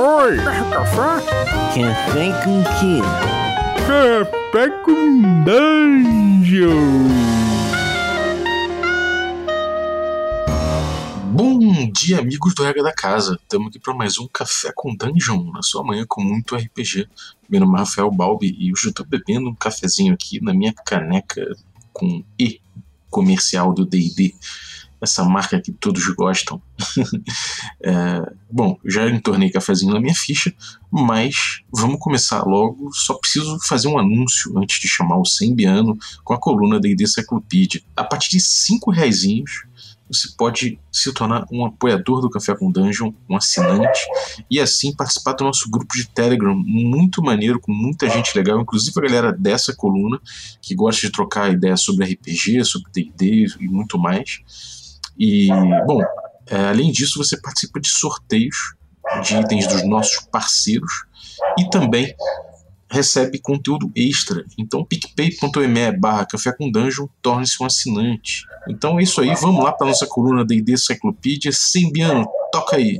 Oi! Café? Café com quê? Café com dungeon! Bom dia, amigos do Regra da Casa. Estamos aqui para mais um Café com Dungeon, na sua manhã com muito RPG. Meu nome é Rafael Balbi e hoje eu estou bebendo um cafezinho aqui na minha caneca com E comercial do D&D essa marca que todos gostam. é, bom, já entornei cafezinho na minha ficha, mas vamos começar logo. Só preciso fazer um anúncio antes de chamar o Sembiano com a coluna da ID Cyclopedia. A partir de 5 reais você pode se tornar um apoiador do Café com Dungeon, um assinante, e assim participar do nosso grupo de Telegram, muito maneiro, com muita gente legal, inclusive a galera dessa coluna, que gosta de trocar ideias sobre RPG, sobre DD e muito mais. E, bom, é, além disso, você participa de sorteios de itens dos nossos parceiros e também recebe conteúdo extra. Então, picpay.me barra café com dungeon, torne-se um assinante. Então é isso aí, vamos lá para nossa coluna D&D Cyclopedia. Sembiano, toca aí.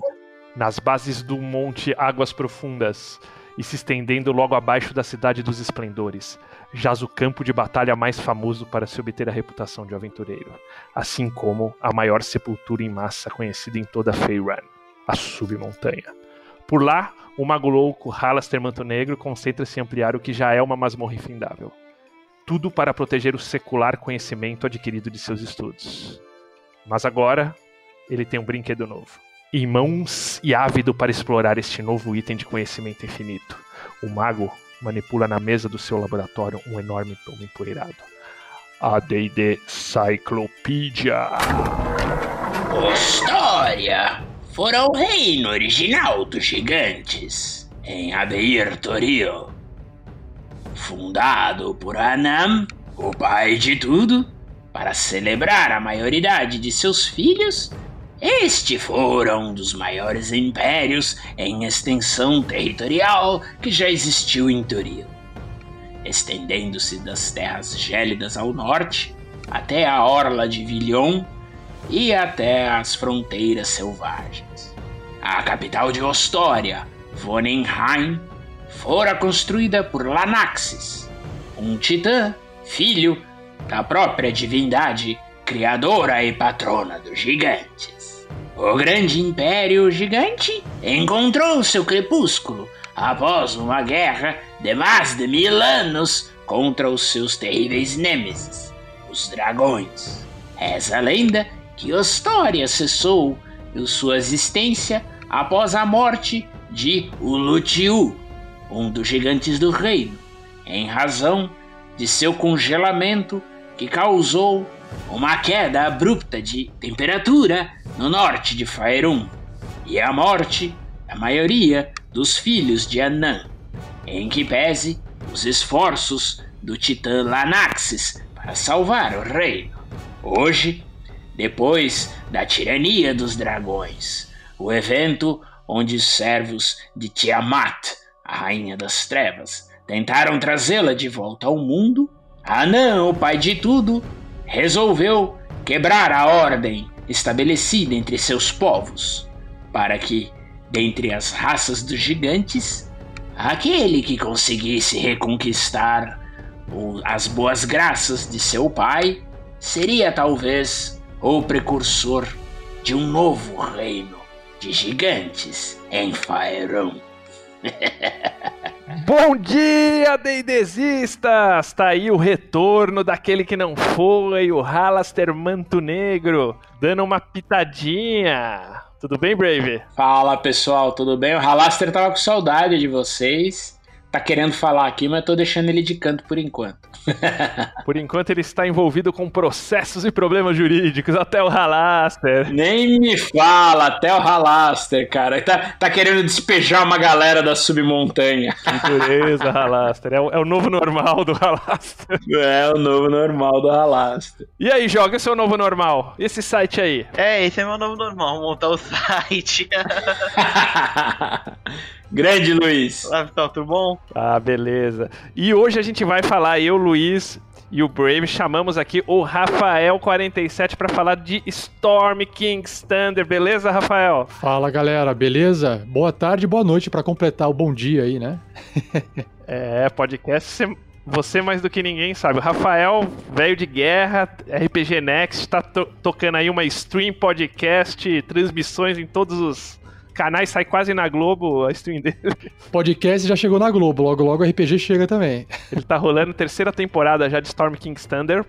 Nas bases do monte Águas Profundas e se estendendo logo abaixo da cidade dos esplendores, jaz o campo de batalha mais famoso para se obter a reputação de aventureiro, assim como a maior sepultura em massa conhecida em toda Feyran, a Submontanha. Por lá, o mago louco Halaster Manto Negro concentra-se em ampliar o que já é uma masmorra infindável. Tudo para proteger o secular conhecimento adquirido de seus estudos. Mas agora, ele tem um brinquedo novo. Em mãos e ávido para explorar este novo item de conhecimento infinito, o mago manipula na mesa do seu laboratório um enorme tomo empoeirado. A D&D Cyclopedia. História fora o reino original dos gigantes, em Abeir Toril. Fundado por Anam, o pai de tudo, para celebrar a maioridade de seus filhos este fora um dos maiores impérios em extensão territorial que já existiu em Toril, estendendo-se das terras gélidas ao norte até a orla de Villion e até as fronteiras selvagens. A capital de Ostória, Vonenheim, fora construída por Lanaxis, um titã, filho da própria divindade, criadora e patrona dos gigantes. O grande império gigante encontrou seu crepúsculo após uma guerra de mais de mil anos contra os seus terríveis nêmesis, os dragões. Essa lenda que a história cessou sua existência após a morte de Ulutiu, um dos gigantes do reino, em razão de seu congelamento que causou uma queda abrupta de temperatura no norte de Faerun e a morte da maioria dos filhos de Anan, em que pese os esforços do titã Lanaxis para salvar o reino. Hoje, depois da tirania dos dragões, o evento onde os servos de Tiamat, a rainha das trevas, tentaram trazê-la de volta ao mundo, Anan, o pai de tudo, resolveu quebrar a ordem estabelecida entre seus povos, para que, dentre as raças dos gigantes, aquele que conseguisse reconquistar as boas graças de seu pai seria talvez o precursor de um novo reino de gigantes em Faerun. Bom dia, Deidesistas! Tá aí o retorno daquele que não foi, o Halaster Manto Negro, dando uma pitadinha. Tudo bem, Brave? Fala pessoal, tudo bem? O Halaster tava com saudade de vocês tá querendo falar aqui, mas tô deixando ele de canto por enquanto. por enquanto ele está envolvido com processos e problemas jurídicos, até o Halaster. Nem me fala, até o Halaster, cara. Tá, tá querendo despejar uma galera da submontanha. Que pureza, Halaster. É o, é o novo normal do Halaster. É o novo normal do Halaster. E aí, joga esse é o novo normal? E esse site aí? É, esse é meu novo normal, montar o site. Grande Luiz. Olá, pessoal, tudo bom? Ah, beleza. E hoje a gente vai falar, eu, Luiz e o Brave, chamamos aqui o Rafael47 para falar de Storm King's Thunder. Beleza, Rafael? Fala galera, beleza? Boa tarde, boa noite para completar o bom dia aí, né? é, podcast você mais do que ninguém sabe. O Rafael, velho de guerra, RPG Next, tá to tocando aí uma stream, podcast, transmissões em todos os canais, sai quase na Globo a stream dele. Podcast já chegou na Globo, logo logo o RPG chega também. Ele tá rolando terceira temporada já de Storm King's Thunder.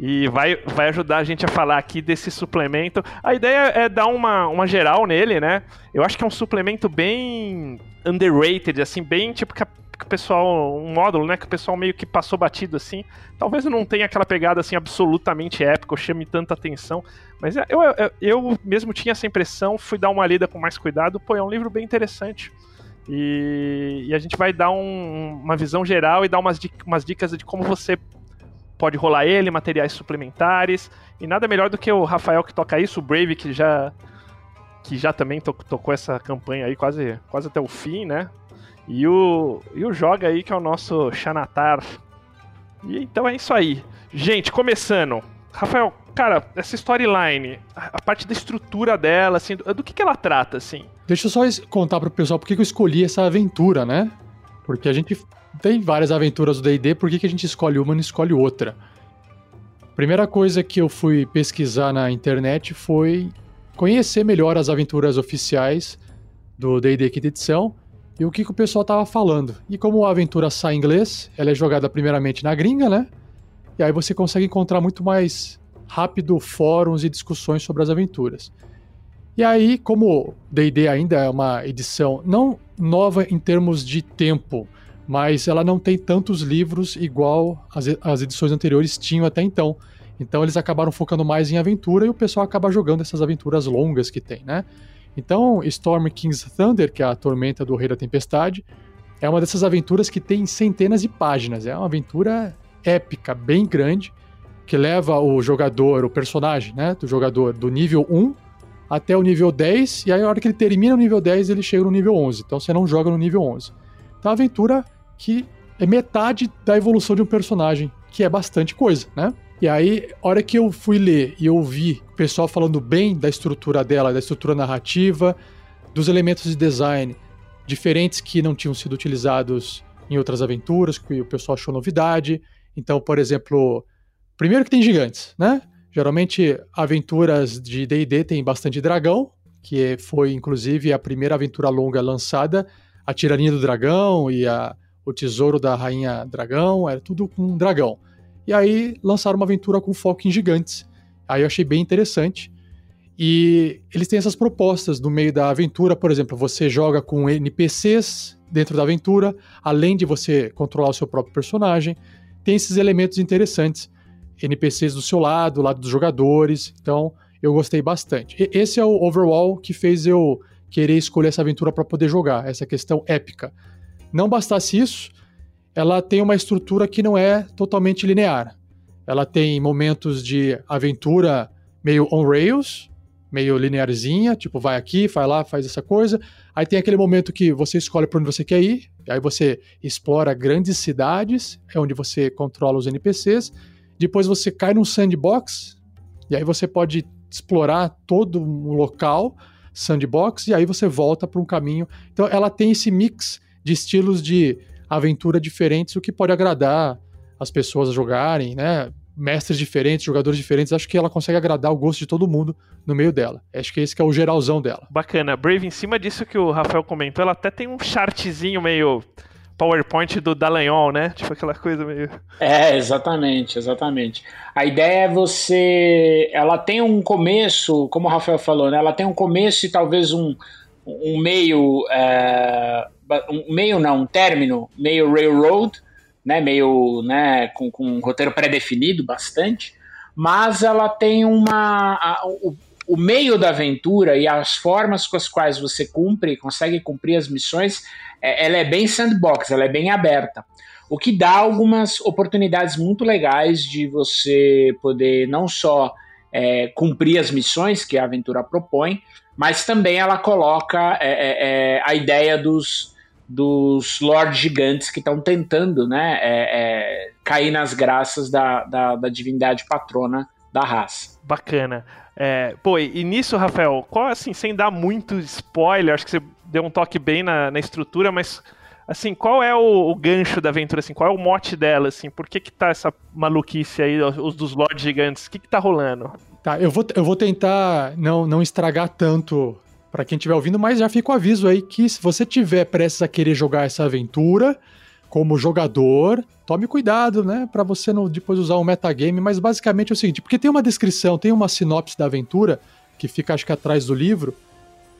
E vai, vai ajudar a gente a falar aqui desse suplemento. A ideia é dar uma, uma geral nele, né? Eu acho que é um suplemento bem underrated, assim, bem tipo que, a, que o pessoal. Um módulo, né? Que o pessoal meio que passou batido assim. Talvez não tenha aquela pegada assim absolutamente épica, ou chame tanta atenção. Mas é, eu, eu, eu mesmo tinha essa impressão, fui dar uma lida com mais cuidado. Pô, é um livro bem interessante. E, e, a gente vai dar um, uma visão geral e dar umas, umas dicas de como você pode rolar ele, materiais suplementares. E nada melhor do que o Rafael que toca isso, o Brave que já que já também to tocou essa campanha aí quase, quase até o fim, né? E o, e o Joga aí que é o nosso Xanatar. E então é isso aí. Gente, começando. Rafael, cara, essa storyline, a, parte da estrutura dela, assim, do, do que, que ela trata, assim? Deixa eu só contar pro pessoal por que eu escolhi essa aventura, né? Porque a gente tem várias aventuras do D&D, por que, que a gente escolhe uma e não escolhe outra? Primeira coisa que eu fui pesquisar na internet foi conhecer melhor as aventuras oficiais do D&D quinta edição e o que, que o pessoal tava falando. E como a aventura sai em inglês, ela é jogada primeiramente na gringa, né? E aí você consegue encontrar muito mais rápido fóruns e discussões sobre as aventuras. E aí, como D&D ainda é uma edição não nova em termos de tempo, mas ela não tem tantos livros igual as, as edições anteriores tinham até então. Então eles acabaram focando mais em aventura e o pessoal acaba jogando essas aventuras longas que tem, né? Então, Storm King's Thunder, que é a tormenta do Rei da Tempestade, é uma dessas aventuras que tem centenas de páginas. É uma aventura épica, bem grande, que leva o jogador, o personagem, né, do jogador do nível 1 até o nível 10, e aí a hora que ele termina o nível 10, ele chega no nível 11. Então você não joga no nível 11. Então a aventura que é metade da evolução de um personagem, que é bastante coisa, né? E aí, hora que eu fui ler e ouvi o pessoal falando bem da estrutura dela, da estrutura narrativa, dos elementos de design diferentes que não tinham sido utilizados em outras aventuras, que o pessoal achou novidade. Então, por exemplo, primeiro que tem gigantes, né? Geralmente, aventuras de D&D tem bastante dragão, que foi inclusive a primeira aventura longa lançada, a Tirania do Dragão e a o Tesouro da Rainha Dragão, era tudo com dragão. E aí lançaram uma aventura com foco em gigantes. Aí eu achei bem interessante. E eles têm essas propostas no meio da aventura, por exemplo, você joga com NPCs dentro da aventura, além de você controlar o seu próprio personagem. Tem esses elementos interessantes. NPCs do seu lado, do lado dos jogadores. Então, eu gostei bastante. E esse é o overall que fez eu querer escolher essa aventura para poder jogar, essa questão épica. Não bastasse isso, ela tem uma estrutura que não é totalmente linear. Ela tem momentos de aventura meio on rails, meio linearzinha, tipo vai aqui, vai lá, faz essa coisa. Aí tem aquele momento que você escolhe para onde você quer ir, aí você explora grandes cidades, é onde você controla os NPCs. Depois você cai num sandbox, e aí você pode explorar todo um local, sandbox, e aí você volta para um caminho. Então ela tem esse mix de estilos de aventura diferentes, o que pode agradar as pessoas a jogarem, né? Mestres diferentes, jogadores diferentes, acho que ela consegue agradar o gosto de todo mundo no meio dela. Acho que esse que é o geralzão dela. Bacana. Brave, em cima disso que o Rafael comentou, ela até tem um chartzinho meio PowerPoint do Dallagnol, né? Tipo aquela coisa meio. É, exatamente, exatamente. A ideia é você. Ela tem um começo, como o Rafael falou, né? Ela tem um começo e talvez um, um meio. É um meio não, um término meio railroad, né, meio né, com, com um roteiro pré-definido bastante, mas ela tem uma. A, o, o meio da aventura e as formas com as quais você cumpre, consegue cumprir as missões, é, ela é bem sandbox, ela é bem aberta. O que dá algumas oportunidades muito legais de você poder não só é, cumprir as missões que a aventura propõe, mas também ela coloca é, é, é a ideia dos, dos lords gigantes que estão tentando né, é, é, cair nas graças da, da, da divindade patrona da raça. Bacana. É, pô, e nisso, Rafael, qual, assim, sem dar muito spoiler, acho que você deu um toque bem na, na estrutura, mas assim, qual é o, o, gancho da aventura, assim, qual é o mote dela, assim, por que que tá essa maluquice aí, os dos lords gigantes, o que que tá rolando? Tá, eu vou, eu vou tentar não, não estragar tanto para quem estiver ouvindo, mas já fica o aviso aí que se você tiver prestes a querer jogar essa aventura como jogador, tome cuidado, né, para você não depois usar um metagame, mas basicamente é o seguinte, porque tem uma descrição, tem uma sinopse da aventura que fica acho que atrás do livro,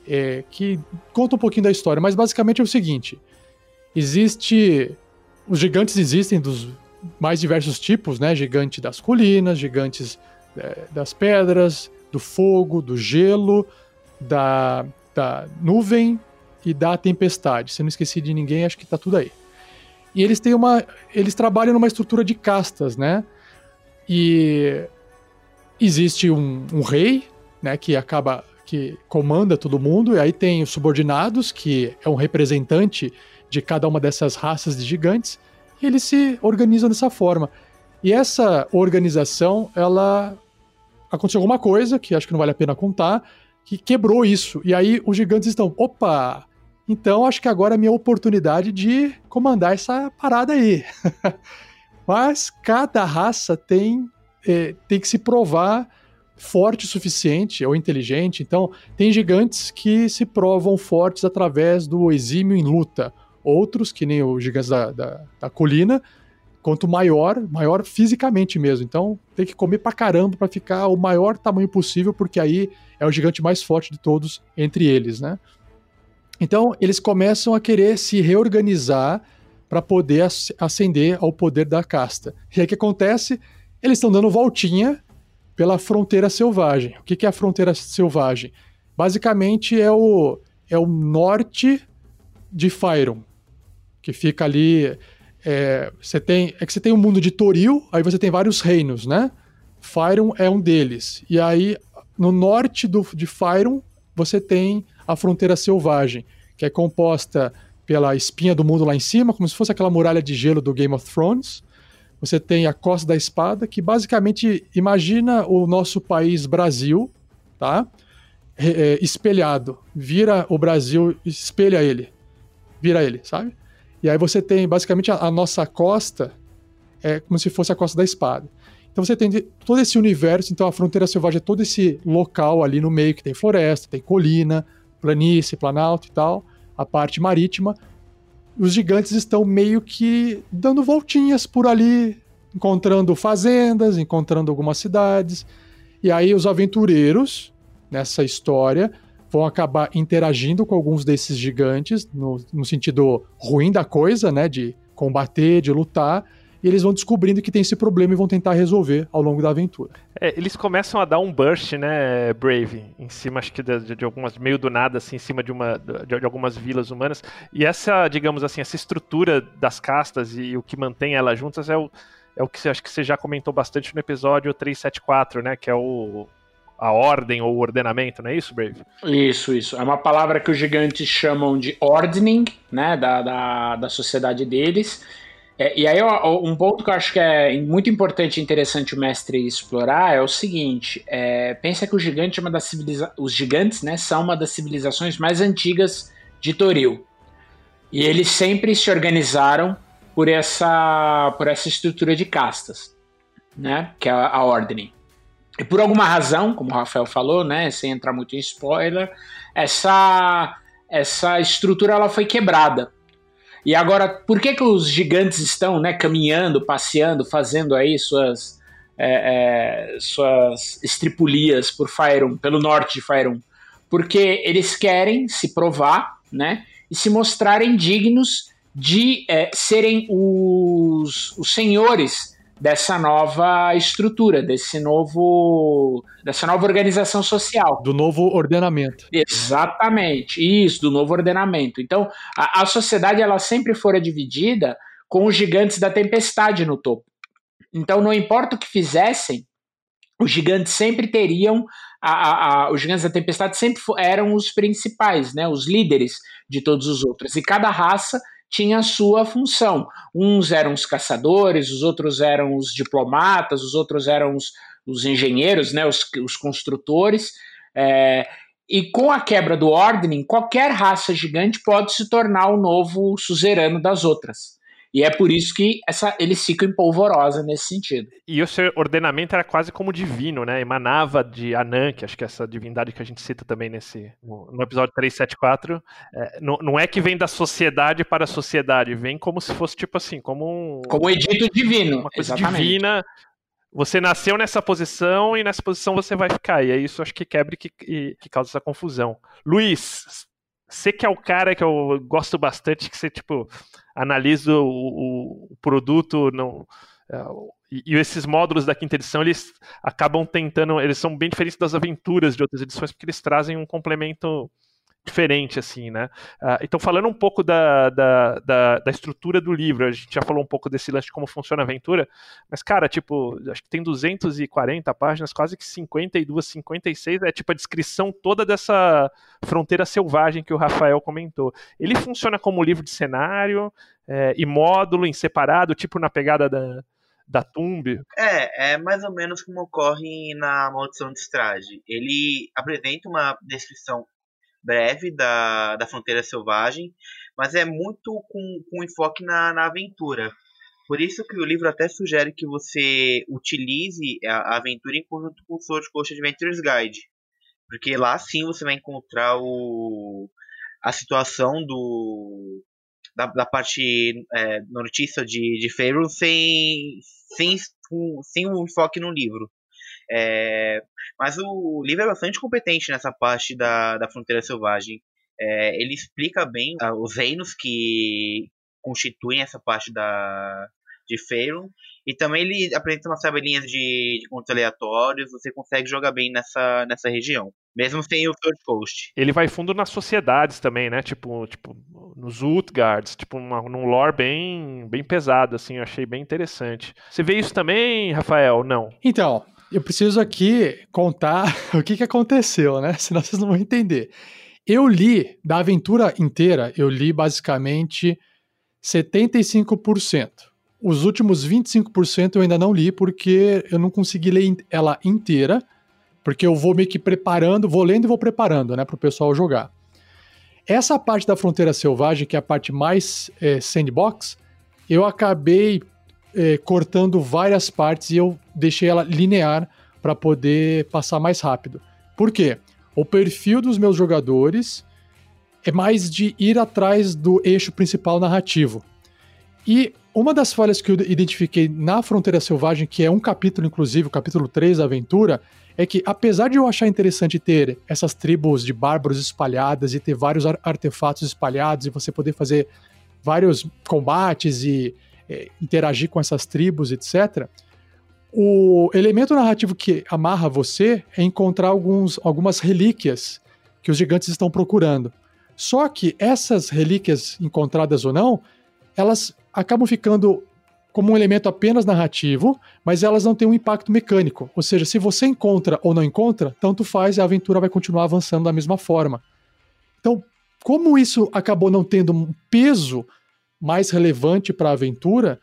é, que conta um pouquinho da história, mas basicamente é o seguinte: existe. Os gigantes existem dos mais diversos tipos, né? Gigante das colinas, gigantes é, das pedras, do fogo, do gelo, da, da nuvem e da tempestade. Se eu não esqueci de ninguém, acho que tá tudo aí. E eles têm uma. Eles trabalham numa estrutura de castas, né? E existe um, um rei, né? Que acaba que comanda todo mundo, e aí tem os subordinados, que é um representante de cada uma dessas raças de gigantes, e eles se organizam dessa forma. E essa organização, ela aconteceu alguma coisa que acho que não vale a pena contar, que quebrou isso. E aí os gigantes estão, opa, então acho que agora é minha oportunidade de comandar essa parada aí. Mas cada raça tem, é, tem que se provar forte o suficiente ou inteligente. Então, tem gigantes que se provam fortes através do exímio em luta. Outros, que nem os gigantes da, da, da colina, quanto maior, maior fisicamente mesmo. Então, tem que comer pra caramba para ficar o maior tamanho possível, porque aí é o gigante mais forte de todos entre eles, né? Então, eles começam a querer se reorganizar para poder ascender ao poder da casta. E aí o que acontece? Eles estão dando voltinha pela fronteira selvagem. O que, é a fronteira selvagem? Basicamente é o, é o norte de Fyron, que fica ali. É, você tem, é que você tem um mundo de Toril, aí você tem vários reinos, né? Fyron é um deles. E aí, no norte do, de Fyron, você tem a fronteira selvagem, que é composta pela espinha do mundo lá em cima, como se fosse aquela muralha de gelo do Game of Thrones. Você tem a Costa da Espada, que basicamente imagina o nosso país Brasil, tá? É, espelhado. Vira o Brasil, espelha ele. Vira ele, sabe? E aí você tem basicamente a, a nossa costa é como se fosse a Costa da Espada. Então você tem todo esse universo, então a fronteira selvagem é todo esse local ali no meio que tem floresta, tem colina, planície, planalto e tal, a parte marítima, os gigantes estão meio que dando voltinhas por ali, encontrando fazendas, encontrando algumas cidades. E aí os aventureiros nessa história vão acabar interagindo com alguns desses gigantes, no, no sentido ruim da coisa, né? De combater, de lutar e eles vão descobrindo que tem esse problema e vão tentar resolver ao longo da aventura. É, eles começam a dar um burst, né, Brave, em cima, acho que de, de algumas, meio do nada, assim, em cima de, uma, de, de, algumas vilas humanas. E essa, digamos assim, essa estrutura das castas e, e o que mantém elas juntas é o, é o que acho que você já comentou bastante no episódio 374, né, que é o, a ordem ou o ordenamento, não é isso, Brave? Isso, isso. É uma palavra que os gigantes chamam de ordning, né, da, da, da sociedade deles, é, e aí, um ponto que eu acho que é muito importante e interessante o mestre explorar é o seguinte: é, pensa que o gigante é uma das civiliza os gigantes né, são uma das civilizações mais antigas de Toril. E eles sempre se organizaram por essa, por essa estrutura de castas, né, que é a, a ordem. E por alguma razão, como o Rafael falou, né, sem entrar muito em spoiler, essa, essa estrutura ela foi quebrada e agora, por que, que os gigantes estão né, caminhando, passeando, fazendo aí suas, é, é, suas estripulias por Fyron, pelo norte de Fyron? Porque eles querem se provar né, e se mostrarem dignos de é, serem os, os senhores dessa nova estrutura, desse novo, dessa nova organização social. Do novo ordenamento. Exatamente, isso, do novo ordenamento. Então, a, a sociedade ela sempre fora dividida com os gigantes da tempestade no topo. Então, não importa o que fizessem, os gigantes sempre teriam a, a, a, os gigantes da tempestade sempre eram os principais, né, os líderes de todos os outros. E cada raça tinha a sua função. Uns eram os caçadores, os outros eram os diplomatas, os outros eram os, os engenheiros, né, os, os construtores. É, e com a quebra do Ordem, qualquer raça gigante pode se tornar o novo suzerano das outras. E é por isso que essa, eles ficam em polvorosa nesse sentido. E o seu ordenamento era quase como divino, né? Emanava de Anan, que acho que é essa divindade que a gente cita também nesse no, episódio 374. É, não, não é que vem da sociedade para a sociedade, vem como se fosse tipo assim, como um. Como um edito divino. Uma coisa exatamente. divina. Você nasceu nessa posição e nessa posição você vai ficar. E é isso acho que quebra e que, e, que causa essa confusão. Luiz, você que é o cara que eu gosto bastante, que você, tipo, analisa o, o, o produto não, é, e, e, esses módulos da quinta edição, eles acabam tentando, eles são bem diferentes das aventuras de outras edições, porque eles trazem um complemento diferente, assim, né? Uh, então, falando um pouco da, da, da, da, estrutura do livro, a gente já falou um pouco desse lance de como funciona a aventura, mas, cara, tipo, acho que tem 240 páginas, quase que 52, 56, é tipo a descrição toda dessa fronteira selvagem que o Rafael comentou. Ele funciona como livro de cenário é, e módulo em separado, tipo na pegada da, da Tumb. É, é mais ou menos como ocorre na Maldição de Strade. Ele apresenta uma descrição breve da, da fronteira selvagem, mas é muito com, com enfoque na, na aventura. Por isso que o livro até sugere que você utilize a, aventura em conjunto com o Sword Coast Adventures Guide. Porque lá sim você vai encontrar o, a situação do, da, da parte é, notícia de, de Faerun sem, sem, sem um enfoque no livro. É, mas o livro é bastante competente nessa parte da, da fronteira selvagem. É, ele explica bem uh, os reinos que constituem essa parte da, de Faerun. E também ele apresenta umas tabelinhas de, de contos aleatórios. Você consegue jogar bem nessa, nessa região. Mesmo sem o Third Coast. Ele vai fundo nas sociedades também, né? Tipo, tipo nos Utgards, tipo, uma, num lore bem, bem pesado, assim. Eu achei bem interessante. Você vê isso também, Rafael? Não. Então, eu preciso aqui contar o que, que aconteceu, né? Senão vocês não vão entender. Eu li, da aventura inteira, eu li basicamente 75%. Os últimos 25% eu ainda não li porque eu não consegui ler ela inteira, porque eu vou meio que preparando, vou lendo e vou preparando, né, para o pessoal jogar. Essa parte da fronteira selvagem, que é a parte mais é, sandbox, eu acabei é, cortando várias partes e eu deixei ela linear para poder passar mais rápido. Por quê? O perfil dos meus jogadores é mais de ir atrás do eixo principal narrativo. E uma das falhas que eu identifiquei na Fronteira Selvagem, que é um capítulo, inclusive, o capítulo 3 da aventura, é que apesar de eu achar interessante ter essas tribos de bárbaros espalhadas e ter vários artefatos espalhados e você poder fazer vários combates e é, interagir com essas tribos, etc. O elemento narrativo que amarra você é encontrar alguns, algumas relíquias que os gigantes estão procurando. Só que essas relíquias, encontradas ou não, elas acabam ficando como um elemento apenas narrativo, mas elas não têm um impacto mecânico. Ou seja, se você encontra ou não encontra, tanto faz e a aventura vai continuar avançando da mesma forma. Então, como isso acabou não tendo um peso mais relevante para a aventura,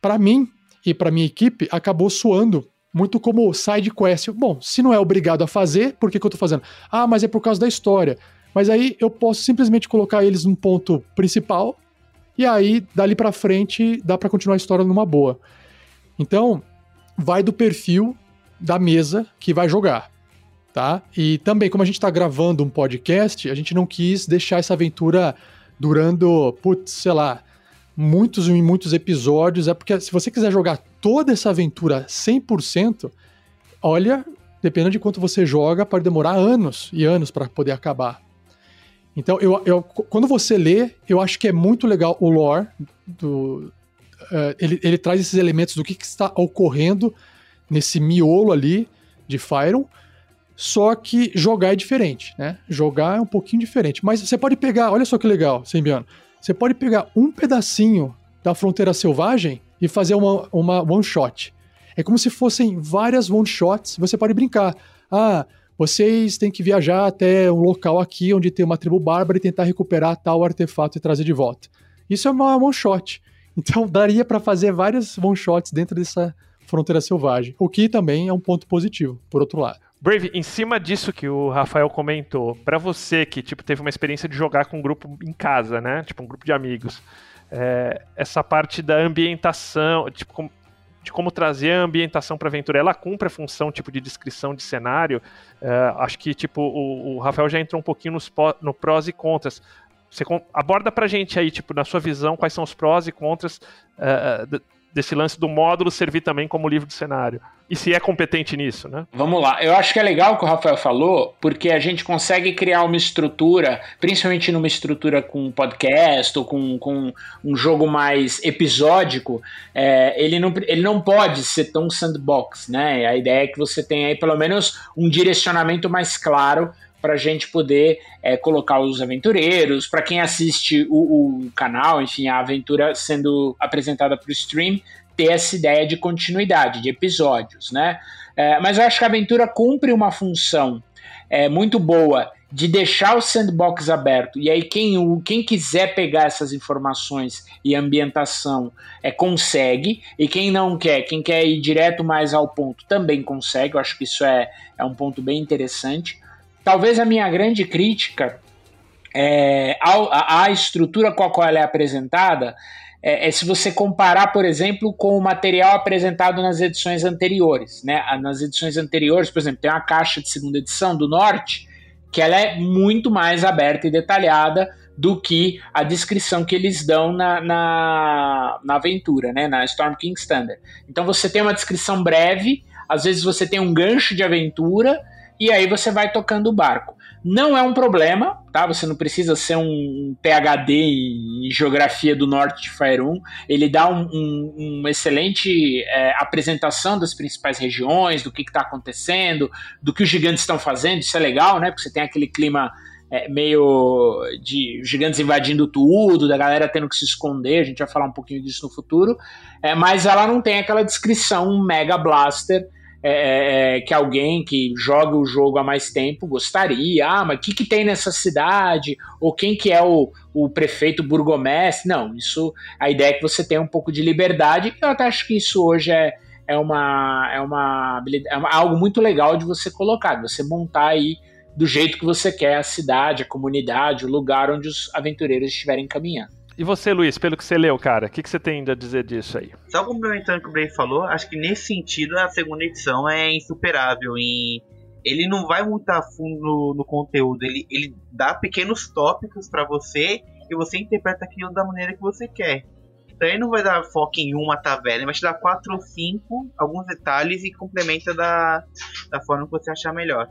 para mim e para minha equipe, acabou soando muito como side quest. Bom, se não é obrigado a fazer, por que, que eu estou fazendo? Ah, mas é por causa da história. Mas aí eu posso simplesmente colocar eles num ponto principal e aí dali para frente dá para continuar a história numa boa. Então, vai do perfil da mesa que vai jogar, tá? E também como a gente está gravando um podcast, a gente não quis deixar essa aventura durando, putz, sei lá, muitos e muitos episódios. É porque se você quiser jogar toda essa aventura 100%, olha, dependendo de quanto você joga, pode demorar anos e anos para poder acabar. Então, eu, eu, quando você lê, eu acho que é muito legal o lore. Do, uh, ele, ele traz esses elementos do que, que, está ocorrendo nesse miolo ali de Fyron. Só que jogar é diferente, né? Jogar é um pouquinho diferente. Mas você pode pegar, olha só que legal, Sembiano. Você pode pegar um pedacinho da fronteira selvagem e fazer uma, uma one shot. É como se fossem várias one shots. Você pode brincar. Ah, vocês têm que viajar até um local aqui onde tem uma tribo bárbara e tentar recuperar tal artefato e trazer de volta. Isso é uma one shot. Então daria para fazer várias one shots dentro dessa fronteira selvagem, o que também é um ponto positivo, por outro lado. Brave, em cima disso que o Rafael comentou, para você que tipo teve uma experiência de jogar com um grupo em casa, né? Tipo um grupo de amigos, é, essa parte da ambientação, tipo de como trazer a ambientação para a aventura, ela cumpre a função tipo de descrição de cenário. É, acho que tipo o, o, Rafael já entrou um pouquinho nos no prós e contras. Você aborda pra gente aí, tipo, na sua visão, quais são os prós e contras uh, desse lance do módulo servir também como livro de cenário. E se é competente nisso, né? Vamos lá. Eu acho que é legal o que o Rafael falou, porque a gente consegue criar uma estrutura, principalmente numa estrutura com podcast ou com, com um jogo mais episódico, é, ele, não, ele não pode ser tão sandbox, né? A ideia é que você tenha aí pelo menos um direcionamento mais claro para a gente poder é, colocar os aventureiros, para quem assiste o, o, canal, enfim, a aventura sendo apresentada para o stream, ter essa ideia de continuidade, de episódios, né? É, mas eu acho que a aventura cumpre uma função é, muito boa de deixar o sandbox aberto e aí quem, quem quiser pegar essas informações e ambientação é consegue e quem não quer, quem quer ir direto mais ao ponto também consegue. Eu acho que isso é, é um ponto bem interessante. Talvez a minha grande crítica é, à, à estrutura com a qual ela é apresentada é, é, se você comparar, por exemplo, com o material apresentado nas edições anteriores. Né? Nas edições anteriores, por exemplo, tem uma caixa de segunda edição do Norte que ela é muito mais aberta e detalhada do que a descrição que eles dão na, na, na aventura, né? na Storm King Standard. Então você tem uma descrição breve, às vezes você tem um gancho de aventura, e aí você vai tocando o barco. Não é um problema, tá? Você não precisa ser um PhD em, geografia do norte de 1. Ele dá um, um, uma excelente é, apresentação das principais regiões, do que está acontecendo, do que os gigantes estão fazendo. Isso é legal, né? Porque você tem aquele clima é, meio de gigantes invadindo tudo, da galera tendo que se esconder. A gente vai falar um pouquinho disso no futuro. É, mas ela não tem aquela descrição mega blaster é, é, é, que alguém que joga o jogo há mais tempo gostaria. Ah, mas o que, que tem nessa cidade? Ou quem que é o, o prefeito burgomestre? Não, isso a ideia é que você tenha um pouco de liberdade. Eu até acho que isso hoje é, é, uma, é, uma, é uma, algo muito legal de você colocar, de você montar aí do jeito que você quer a cidade, a comunidade, o lugar onde os aventureiros estiverem caminhando. E você, Luiz, pelo que você leu, cara, o que, que você tem a dizer disso aí? Só complementando o que o Bray falou, acho que nesse sentido a segunda edição é insuperável ele não vai muito a fundo no, no conteúdo, ele, ele dá pequenos tópicos para você e você interpreta aquilo da maneira que você quer. Então ele não vai dar foco em uma taverna, ele vai te dar quatro ou cinco, alguns detalhes e complementa da, da forma que você achar melhor.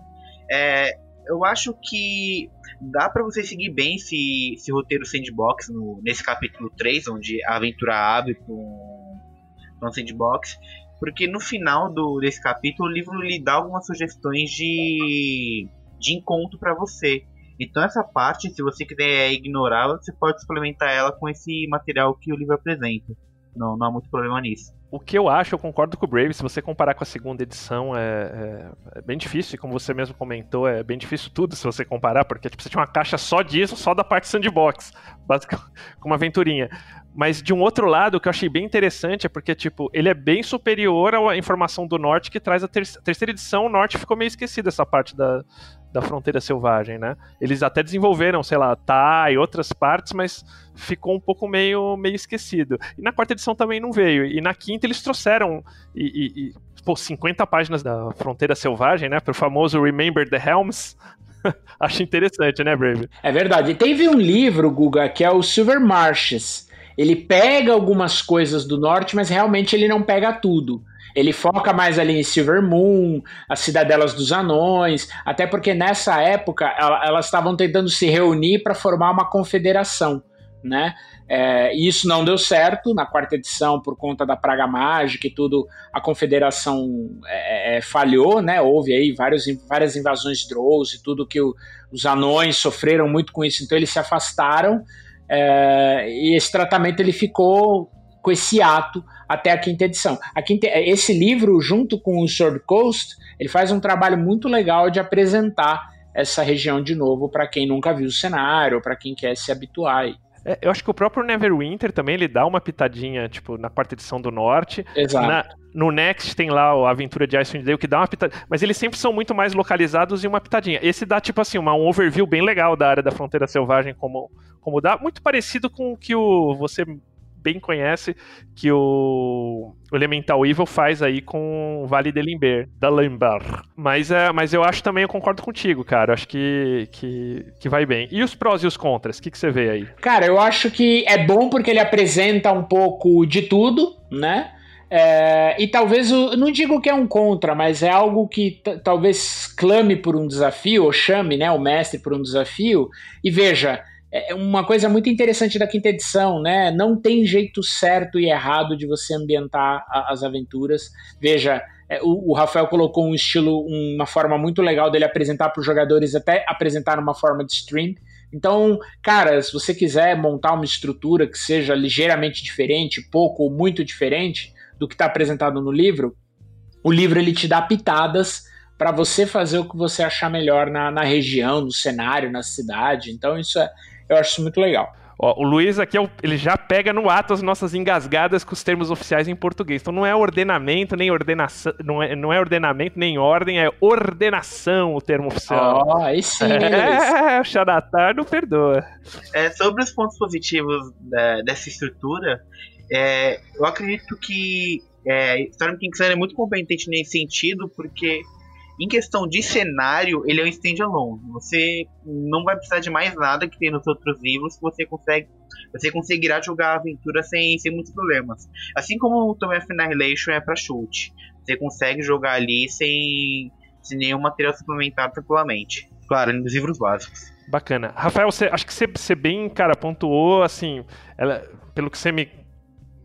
É, eu acho que dá para você seguir bem esse, esse roteiro sandbox no, nesse capítulo 3, onde a aventura abre com um sandbox, porque no final do, desse capítulo o livro lhe dá algumas sugestões de, de encontro para você. Então essa parte, se você quiser ignorar, você pode suplementar ela com esse material que o livro apresenta. Não, não há muito problema nisso. O que eu acho, eu concordo com o Brave, se você comparar com a segunda edição, é, é, é, bem difícil, e como você mesmo comentou, é bem difícil tudo se você comparar, porque tipo, você tinha uma caixa só disso, só da parte sandbox, basicamente, com uma aventurinha. Mas de um outro lado, o que eu achei bem interessante é porque, tipo, ele é bem superior à informação do Norte que traz a, ter terceira edição, o Norte ficou meio esquecido essa parte da, da fronteira selvagem, né? Eles até desenvolveram, sei lá, tá e outras partes, mas ficou um pouco meio, meio esquecido. E na quarta edição também não veio. E na quinta eles trouxeram e, e, e pô, 50 páginas da fronteira selvagem, né? Pro famoso Remember the Helms. Acho interessante, né, Brave? É verdade. E teve um livro, Guga, que é o Silver Marshes. Ele pega algumas coisas do norte, mas realmente ele não pega tudo. Ele foca mais ali em Silver Moon, as cidadelas dos anões, até porque nessa época elas estavam tentando se reunir para formar uma confederação, né? É, isso não deu certo na quarta edição por conta da praga mágica e tudo. A confederação é, é, falhou, né? Houve aí vários, várias invasões de Drows e tudo que o, os anões sofreram muito com isso, então eles se afastaram. É, e esse tratamento ele ficou com esse ato até a quinta edição. A quinta, esse livro, junto com o Sword Coast, ele faz um trabalho muito legal de apresentar essa região de novo para quem nunca viu o cenário, para quem quer se habituar. É, eu acho que o próprio Neverwinter também ele dá uma pitadinha, tipo, na quarta edição do norte. Exato. Na- no Next tem lá a aventura de Icewind Dale que dá uma pitadinha. Mas eles sempre são muito mais localizados e uma pitadinha. Esse dá, tipo assim, uma, um overview bem legal da área da fronteira selvagem, como, como dá. Muito parecido com o que o, você bem conhece, que o, Elemental Evil faz aí com o Vale de Limber, da Limber. Mas, é, mas eu acho também, eu concordo contigo, cara. Acho que, que, que vai bem. E os prós e os contras? O que, que você vê aí? Cara, eu acho que é bom porque ele apresenta um pouco de tudo, né? É, e talvez, não digo que é um contra, mas é algo que talvez clame por um desafio, ou chame né, o mestre por um desafio. E veja, é uma coisa muito interessante da quinta edição, né? Não tem jeito certo e errado de você ambientar a- as aventuras. Veja, é, o, o Rafael colocou um estilo, uma forma muito legal dele apresentar para os jogadores, até apresentar numa forma de stream. Então, cara, se você quiser montar uma estrutura que seja ligeiramente diferente, pouco ou muito diferente do que está apresentado no livro, o livro ele te dá pitadas para você fazer o que você achar melhor na, na região, no cenário, na cidade. Então, isso é, eu acho isso muito legal. Ó, o Luiz aqui, é ele já pega no ato as nossas engasgadas com os termos oficiais em português. Então não é ordenamento, nem ordenação, não é, não é ordenamento, nem ordem, é ordenação o termo oficial. Ó, aí sim, é, o Xanatar não perdoa. É, sobre os pontos positivos da- dessa estrutura, é, eu acredito que é, Storm King Sun é muito competente nesse sentido, porque em questão de cenário, ele é um standalone. Você não vai precisar de mais nada que tem nos outros livros você consegue. Você conseguirá jogar a aventura sem, sem muitos problemas. Assim como o Tomb of Annihilation é para chute. Você consegue jogar ali sem, sem nenhum material suplementar tranquilamente. Claro, nos livros básicos. Bacana. Rafael, você, acho que você, você bem, cara, pontuou, assim, ela, pelo que você me,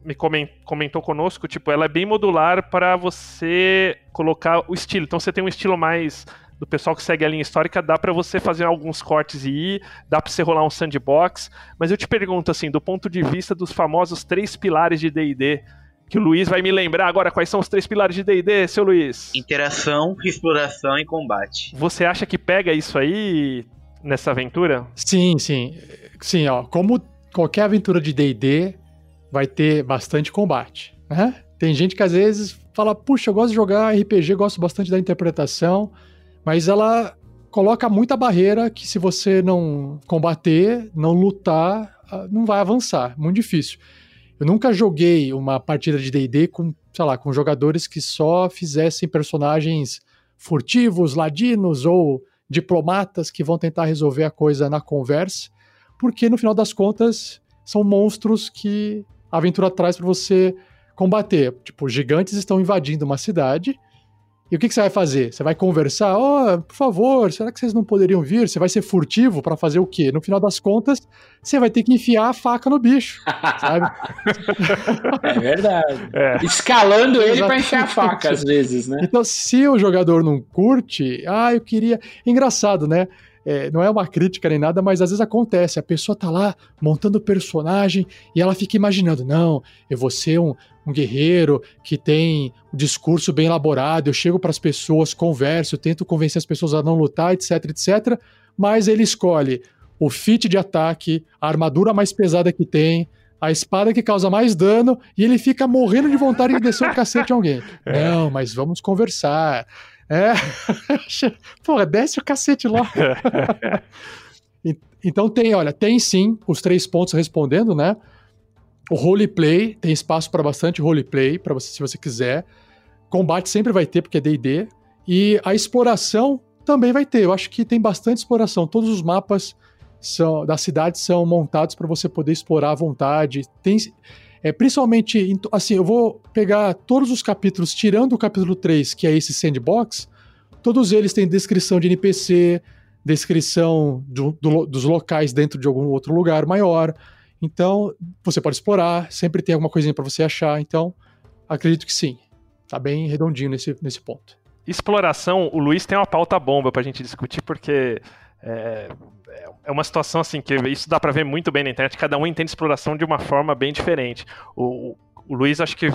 me comen- comentou conosco, tipo, ela é bem modular para você colocar o estilo. Então você tem um estilo mais do pessoal que segue a linha histórica, dá para você fazer alguns cortes e ir, dá para você rolar um sandbox. Mas eu te pergunto, assim, do ponto de vista dos famosos três pilares de D&D, que o Luiz vai me lembrar agora quais são os três pilares de D&D, seu Luiz? Interação, exploração e combate. Você acha que pega isso aí nessa aventura? Sim, sim. Sim, ó. Como qualquer aventura de DD vai ter bastante combate. Né? Tem gente que às vezes fala, puxa, eu gosto de jogar RPG, gosto bastante da interpretação, mas ela coloca muita barreira que se você não combater, não lutar, ah, não vai avançar. Muito difícil. Eu nunca joguei uma partida de D&D com, sei lá, com jogadores que só fizessem personagens furtivos, ladinos ou diplomatas que vão tentar resolver a coisa na conversa, porque no final das contas são monstros que a aventura traz para você combater. Tipo, gigantes estão invadindo uma cidade. E o que, que você vai fazer? Você vai conversar? Oh, por favor, será que vocês não poderiam vir? Você vai ser furtivo para fazer o quê? No final das contas, você vai ter que enfiar a faca no bicho, sabe? É verdade. É. Escalando ele Exatamente. enfiar a faca, às vezes, né? Então, se o jogador não curte, ah, eu queria. Engraçado, né? É, não é uma crítica nem nada, mas às vezes acontece. A pessoa tá lá montando o personagem e ela fica imaginando: não, eu vou ser um, um guerreiro que tem um discurso bem elaborado, eu chego para as pessoas, converso, tento convencer as pessoas a não lutar, etc, etc. Mas ele escolhe o fit de ataque, a armadura mais pesada que tem, a espada que causa mais dano, e ele fica morrendo de vontade de descer o cacete em alguém. Não, mas vamos conversar. É. Porra, desce o cacete logo. Então tem, olha, tem sim os três pontos respondendo, né? O roleplay, tem espaço para bastante roleplay, para você se você quiser. Combate sempre vai ter, porque é D&D. E a exploração também vai ter. Eu acho que tem bastante exploração. Todos os mapas são, da cidade são montados para você poder explorar à vontade. Tem, é, principalmente, assim, eu vou pegar todos os capítulos, tirando o capítulo 3, que é esse sandbox, todos eles têm descrição de NPC, descrição do- do dos locais dentro de algum outro lugar maior. Então, você pode explorar, sempre tem alguma coisinha para você achar. Então, acredito que sim. Tá bem redondinho nesse, nesse ponto. Exploração, o Luiz tem uma pauta bomba pra gente discutir, porque é, é uma situação assim que isso dá pra ver muito bem na internet, cada um entende exploração de uma forma bem diferente. O, o Luiz, acho que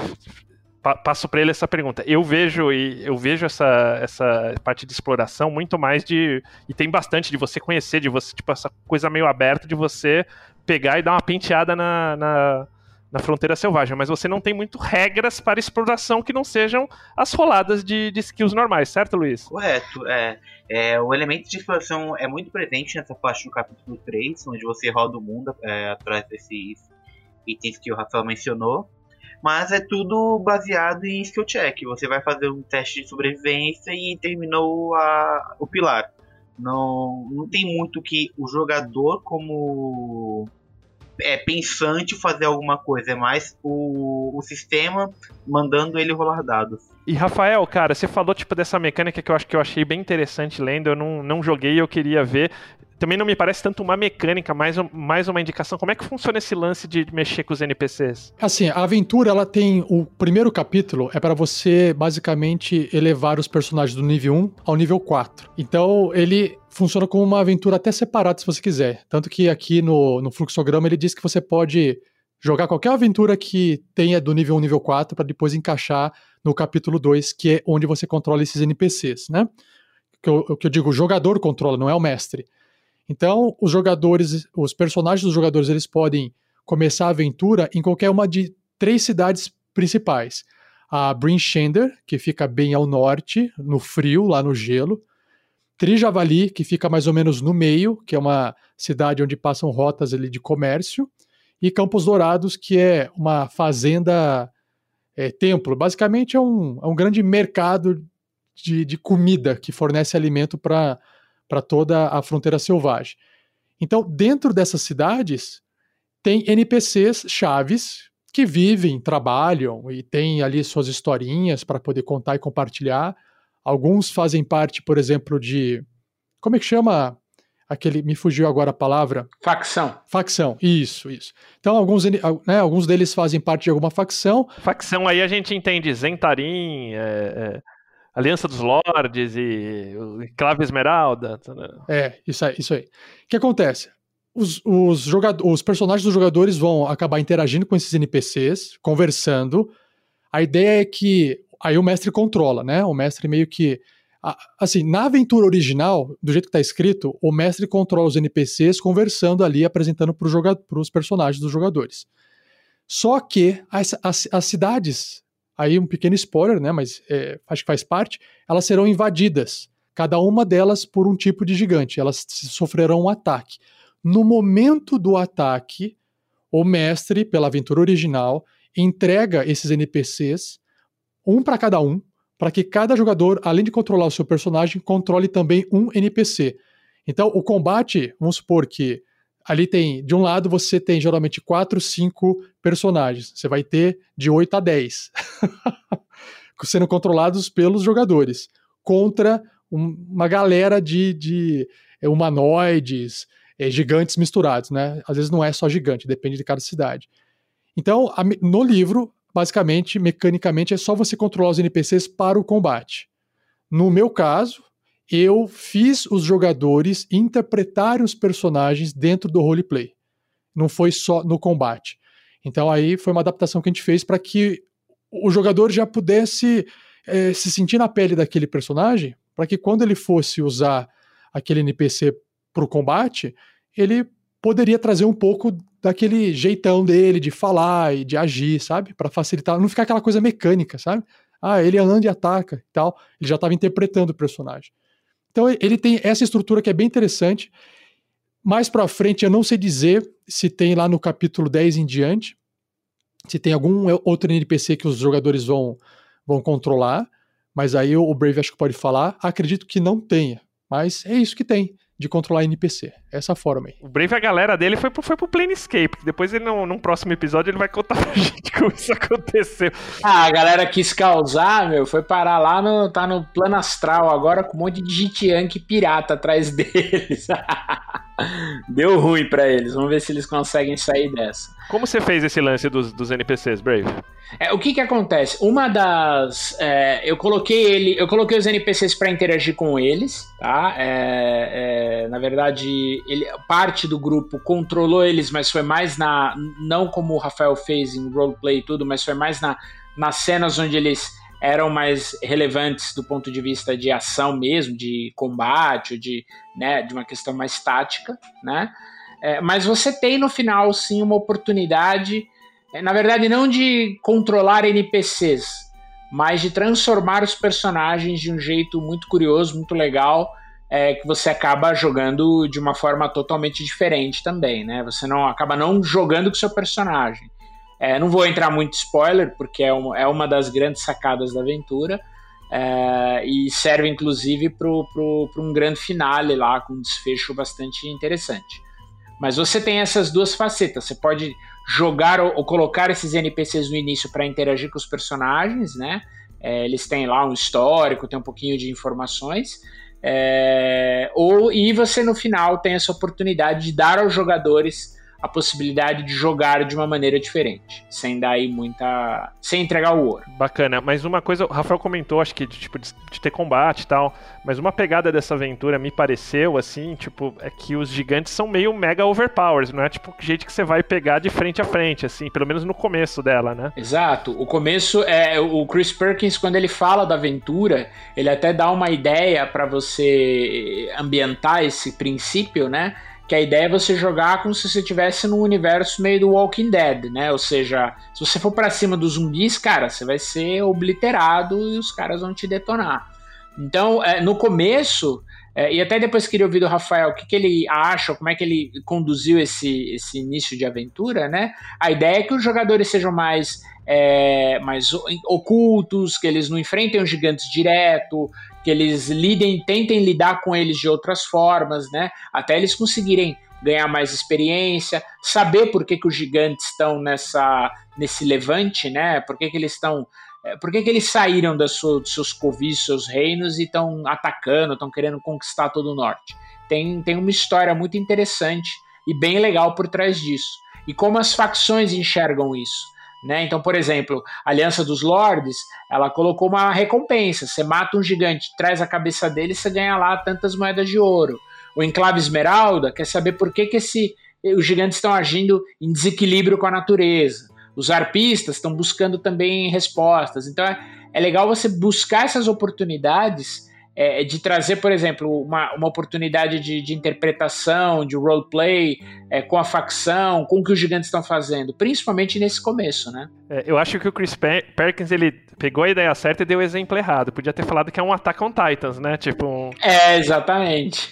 pa- passo pra ele essa pergunta. Eu vejo e eu vejo essa, essa parte de exploração muito mais de e tem bastante de você conhecer, de você tipo essa coisa meio aberta de você pegar e dar uma penteada na, na, na fronteira selvagem, mas você não tem muito regras para exploração que não sejam as roladas de, de skills normais, certo, Luiz? Correto. É, é, o elemento de exploração é muito presente nessa parte do capítulo 3, onde você roda o mundo é, atrás desses itens que o Rafael mencionou. Mas é tudo baseado em skill check. Você vai fazer um teste de sobrevivência e terminou a, o pilar. Não, não tem muito que o jogador, como é, pensante, fazer alguma coisa. É mais o, o sistema mandando ele rolar dados. E Rafael, cara, você falou tipo dessa mecânica que eu acho que eu achei bem interessante lendo. Eu não, não joguei, eu queria ver. Também não me parece tanto uma mecânica, mais, mais uma indicação. Como é que funciona esse lance de mexer com os NPCs? Assim, a aventura ela tem o primeiro capítulo é para você basicamente elevar os personagens do nível 1 ao nível 4. Então, ele funciona como uma aventura até separada se você quiser. Tanto que aqui no, no fluxograma ele diz que você pode jogar qualquer aventura que tenha do nível 1 nível 4 para depois encaixar no capítulo 2, que é onde você controla esses NPCs, né? O que que eu digo, o jogador controla, não é o mestre. Então, os jogadores, os personagens dos jogadores, eles podem começar a aventura em qualquer uma de três cidades principais. A Brinchender, que fica bem ao norte, no frio, lá no gelo. Trijavali, que fica mais ou menos no meio, que é uma cidade onde passam rotas ali de comércio. E Campos Dourados, que é uma fazenda é, templo. Basicamente é um, é um grande mercado de, de comida que fornece alimento para para toda a fronteira selvagem. Então, dentro dessas cidades, tem NPCs chaves que vivem, trabalham e têm ali suas historinhas para poder contar e compartilhar. Alguns fazem parte, por exemplo, de. Como é que chama aquele. Me fugiu agora a palavra. Facção. Facção, isso, isso. Então, alguns, né, alguns deles fazem parte de alguma facção. Facção aí a gente entende Zentarim, é, é, Aliança dos Lordes e Clave Esmeralda. Tá, né? É, isso aí, isso aí. O que acontece? Os, os, jogadores, os personagens dos jogadores vão acabar interagindo com esses NPCs, conversando. A ideia é que aí o mestre controla, né? O mestre meio que assim, na aventura original, do jeito que está escrito, o mestre controla os NPCs conversando ali, apresentando para os personagens dos jogadores. Só que as, as, as cidades aí um pequeno spoiler, né, mas é, acho que faz parte, elas serão invadidas, cada uma delas por um tipo de gigante, elas sofrerão um ataque. No momento do ataque, o mestre, pela aventura original, entrega esses NPCs, um para cada um, para que cada jogador, além de controlar o seu personagem, controle também um NPC. Então, o combate, vamos supor que ali tem, de um lado você tem geralmente 4, 5 personagens. Você vai ter de 8 a 10 sendo controlados pelos jogadores contra um, uma galera de, de é, humanoides, é, gigantes misturados, né? Às vezes não é só gigante, depende de cada cidade. Então, a, no livro, basicamente, mecanicamente, é só você controlar os NPCs para o combate. No meu caso, eu fiz os jogadores interpretarem os personagens dentro do roleplay. Não foi só no combate. Então aí foi uma adaptação que a gente fez para que o jogador já pudesse é, se sentir na pele daquele personagem, para que quando ele fosse usar aquele NPC para o combate, ele poderia trazer um pouco daquele jeitão dele de falar e de agir, sabe? Para facilitar, não ficar aquela coisa mecânica, sabe? Ah, ele anda e ataca e tal. Ele já estava interpretando o personagem. Então ele tem essa estrutura que é bem interessante. Mais para frente, eu não sei dizer se tem lá no capítulo 10 em diante, se tem algum outro NPC que os jogadores vão, vão controlar, mas aí o Brave acho que pode falar. Acredito que não tenha, mas é isso que tem de controlar NPC. Essa forma aí. O Brave, a galera dele foi pro, foi pro Planescape, que depois ele, num, num próximo episódio, ele vai contar pra gente como isso aconteceu. Ah, a galera quis causar, meu, foi parar lá no. tá no plano astral agora com um monte de yankee pirata atrás deles. Deu ruim para eles. Vamos ver se eles conseguem sair dessa. Como você fez esse lance dos, dos NPCs, Brave? É, o que que acontece? Uma das. É, eu coloquei ele. Eu coloquei os NPCs para interagir com eles, tá? É, é, na verdade, ele, parte do grupo controlou eles, mas foi mais na. Não como o Rafael fez em roleplay e tudo, mas foi mais na, nas cenas onde eles eram mais relevantes do ponto de vista de ação mesmo, de combate, de, né, de uma questão mais tática, né? É, mas você tem no final sim uma oportunidade, é, na verdade, não de controlar NPCs, mas de transformar os personagens de um jeito muito curioso, muito legal, é, que você acaba jogando de uma forma totalmente diferente também, né? Você não acaba não jogando com seu personagem. É, não vou entrar muito spoiler, porque é uma, é uma das grandes sacadas da aventura. É, e serve inclusive para um grande finale lá, com um desfecho bastante interessante. Mas você tem essas duas facetas. Você pode jogar ou, ou colocar esses NPCs no início para interagir com os personagens, né? É, eles têm lá um histórico, tem um pouquinho de informações. É, ou e você no final tem essa oportunidade de dar aos jogadores a possibilidade de jogar de uma maneira diferente, sem dar aí muita. sem entregar o ouro. Bacana, mas uma coisa, o Rafael comentou, acho que de, tipo, de, de, ter combate e tal, mas uma pegada dessa aventura me pareceu, assim, tipo, é que os gigantes são meio mega overpowers, não é tipo jeito que você vai pegar de frente a frente, assim, pelo menos no começo dela, né? Exato, o começo é. O Chris Perkins, quando ele fala da aventura, ele até dá uma ideia para você ambientar esse princípio, né? Que a ideia é você jogar como se você estivesse num universo meio do Walking Dead, né? Ou seja, se você for para cima dos zumbis, cara, você vai ser obliterado e os caras vão te detonar. Então, é, no começo, é, e até depois queria ouvir do Rafael o que, que ele acha, como é que ele conduziu esse, esse início de aventura, né? A ideia é que os jogadores sejam mais, é, mais ocultos, que eles não enfrentem os gigantes direto, que eles lidem, tentem lidar com eles de outras formas, né? Até eles conseguirem ganhar mais experiência, saber por que, que os gigantes estão nessa nesse levante, né? Por que, que eles estão é, por que, que eles saíram das sua, dos seus covis, seus reinos e estão atacando, estão querendo conquistar todo o norte? Tem, tem uma história muito interessante e bem legal por trás disso. E como as facções enxergam isso. Né? Então, por exemplo, a Aliança dos Lords, ela colocou uma recompensa. Você mata um gigante, traz a cabeça dele, você ganha lá tantas moedas de ouro. O Enclave Esmeralda quer saber por que, que esse, os gigantes estão agindo em desequilíbrio com a natureza. Os arpistas estão buscando também respostas. Então é, é legal você buscar essas oportunidades é, de trazer, por exemplo, uma, uma oportunidade de, de interpretação, de roleplay é, com a facção, com o que os gigantes estão fazendo, principalmente nesse começo, né? É, eu acho que o Chris Perkins ele pegou a ideia certa e deu o exemplo errado. Podia ter falado que é um Attack on Titans, né? Tipo um... É, exatamente.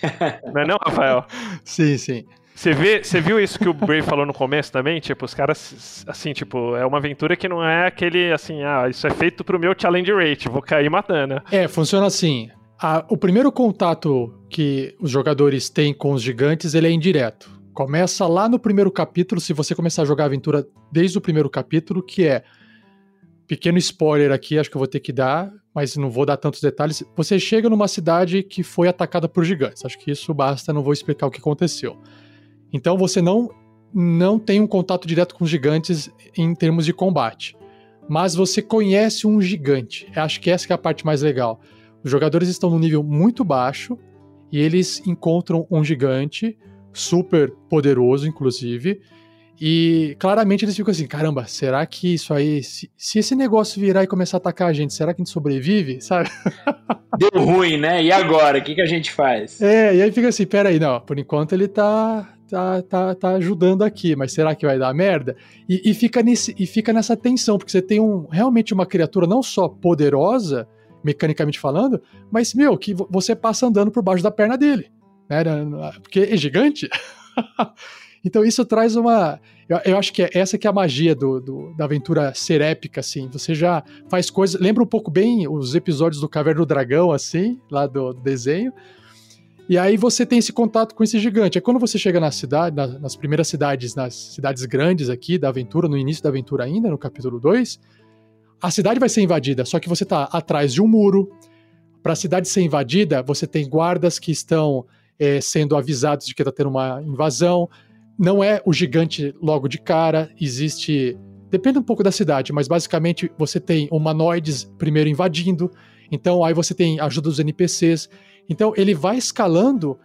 Não é não, Rafael? sim, sim. Você, vê, você viu isso que o Brave falou no começo também? Tipo, os caras, assim, tipo, é uma aventura que não é aquele, assim, ah, isso é feito pro meu challenge rate, vou cair matando. É, funciona assim. A, o primeiro contato que os jogadores têm com os gigantes, ele é indireto. Começa lá no primeiro capítulo, se você começar a jogar a aventura desde o primeiro capítulo, que é pequeno spoiler aqui, acho que eu vou ter que dar, mas não vou dar tantos detalhes. Você chega numa cidade que foi atacada por gigantes. Acho que isso basta, não vou explicar o que aconteceu. Então você não não tem um contato direto com os gigantes em termos de combate, mas você conhece um gigante. Acho que essa que é a parte mais legal. Os jogadores estão num nível muito baixo e eles encontram um gigante super poderoso, inclusive. E claramente eles ficam assim: caramba, será que isso aí, se, se, esse negócio virar e começar a atacar a gente, será que a gente sobrevive? Sabe? Deu ruim, né? E agora? O que, que a gente faz? É, e aí fica assim: peraí, não, por enquanto ele tá, tá, tá, tá ajudando aqui, mas será que vai dar merda? E, e, fica, nesse, e fica nessa tensão, porque você tem um, realmente uma criatura não só poderosa, mecanicamente falando, mas, meu, que você passa andando por baixo da perna dele, né? Porque é gigante. então isso traz uma. Eu, eu, acho que é essa que é a magia do, do, da aventura ser épica, assim. Você já faz coisas. Lembra um pouco bem os episódios do Caverna do Dragão, assim, lá do, do desenho. E aí você tem esse contato com esse gigante. É quando você chega na cidade, na, nas primeiras cidades, nas cidades grandes aqui da aventura, no início da aventura ainda, no capítulo 2, a cidade vai ser invadida, só que você está atrás de um muro. Para a cidade ser invadida, você tem guardas que estão é, sendo avisados de que está tendo uma invasão. Não é o gigante logo de cara, existe. Depende um pouco da cidade, mas basicamente você tem humanoides primeiro invadindo, então aí você tem ajuda dos NPCs. Então ele vai escalando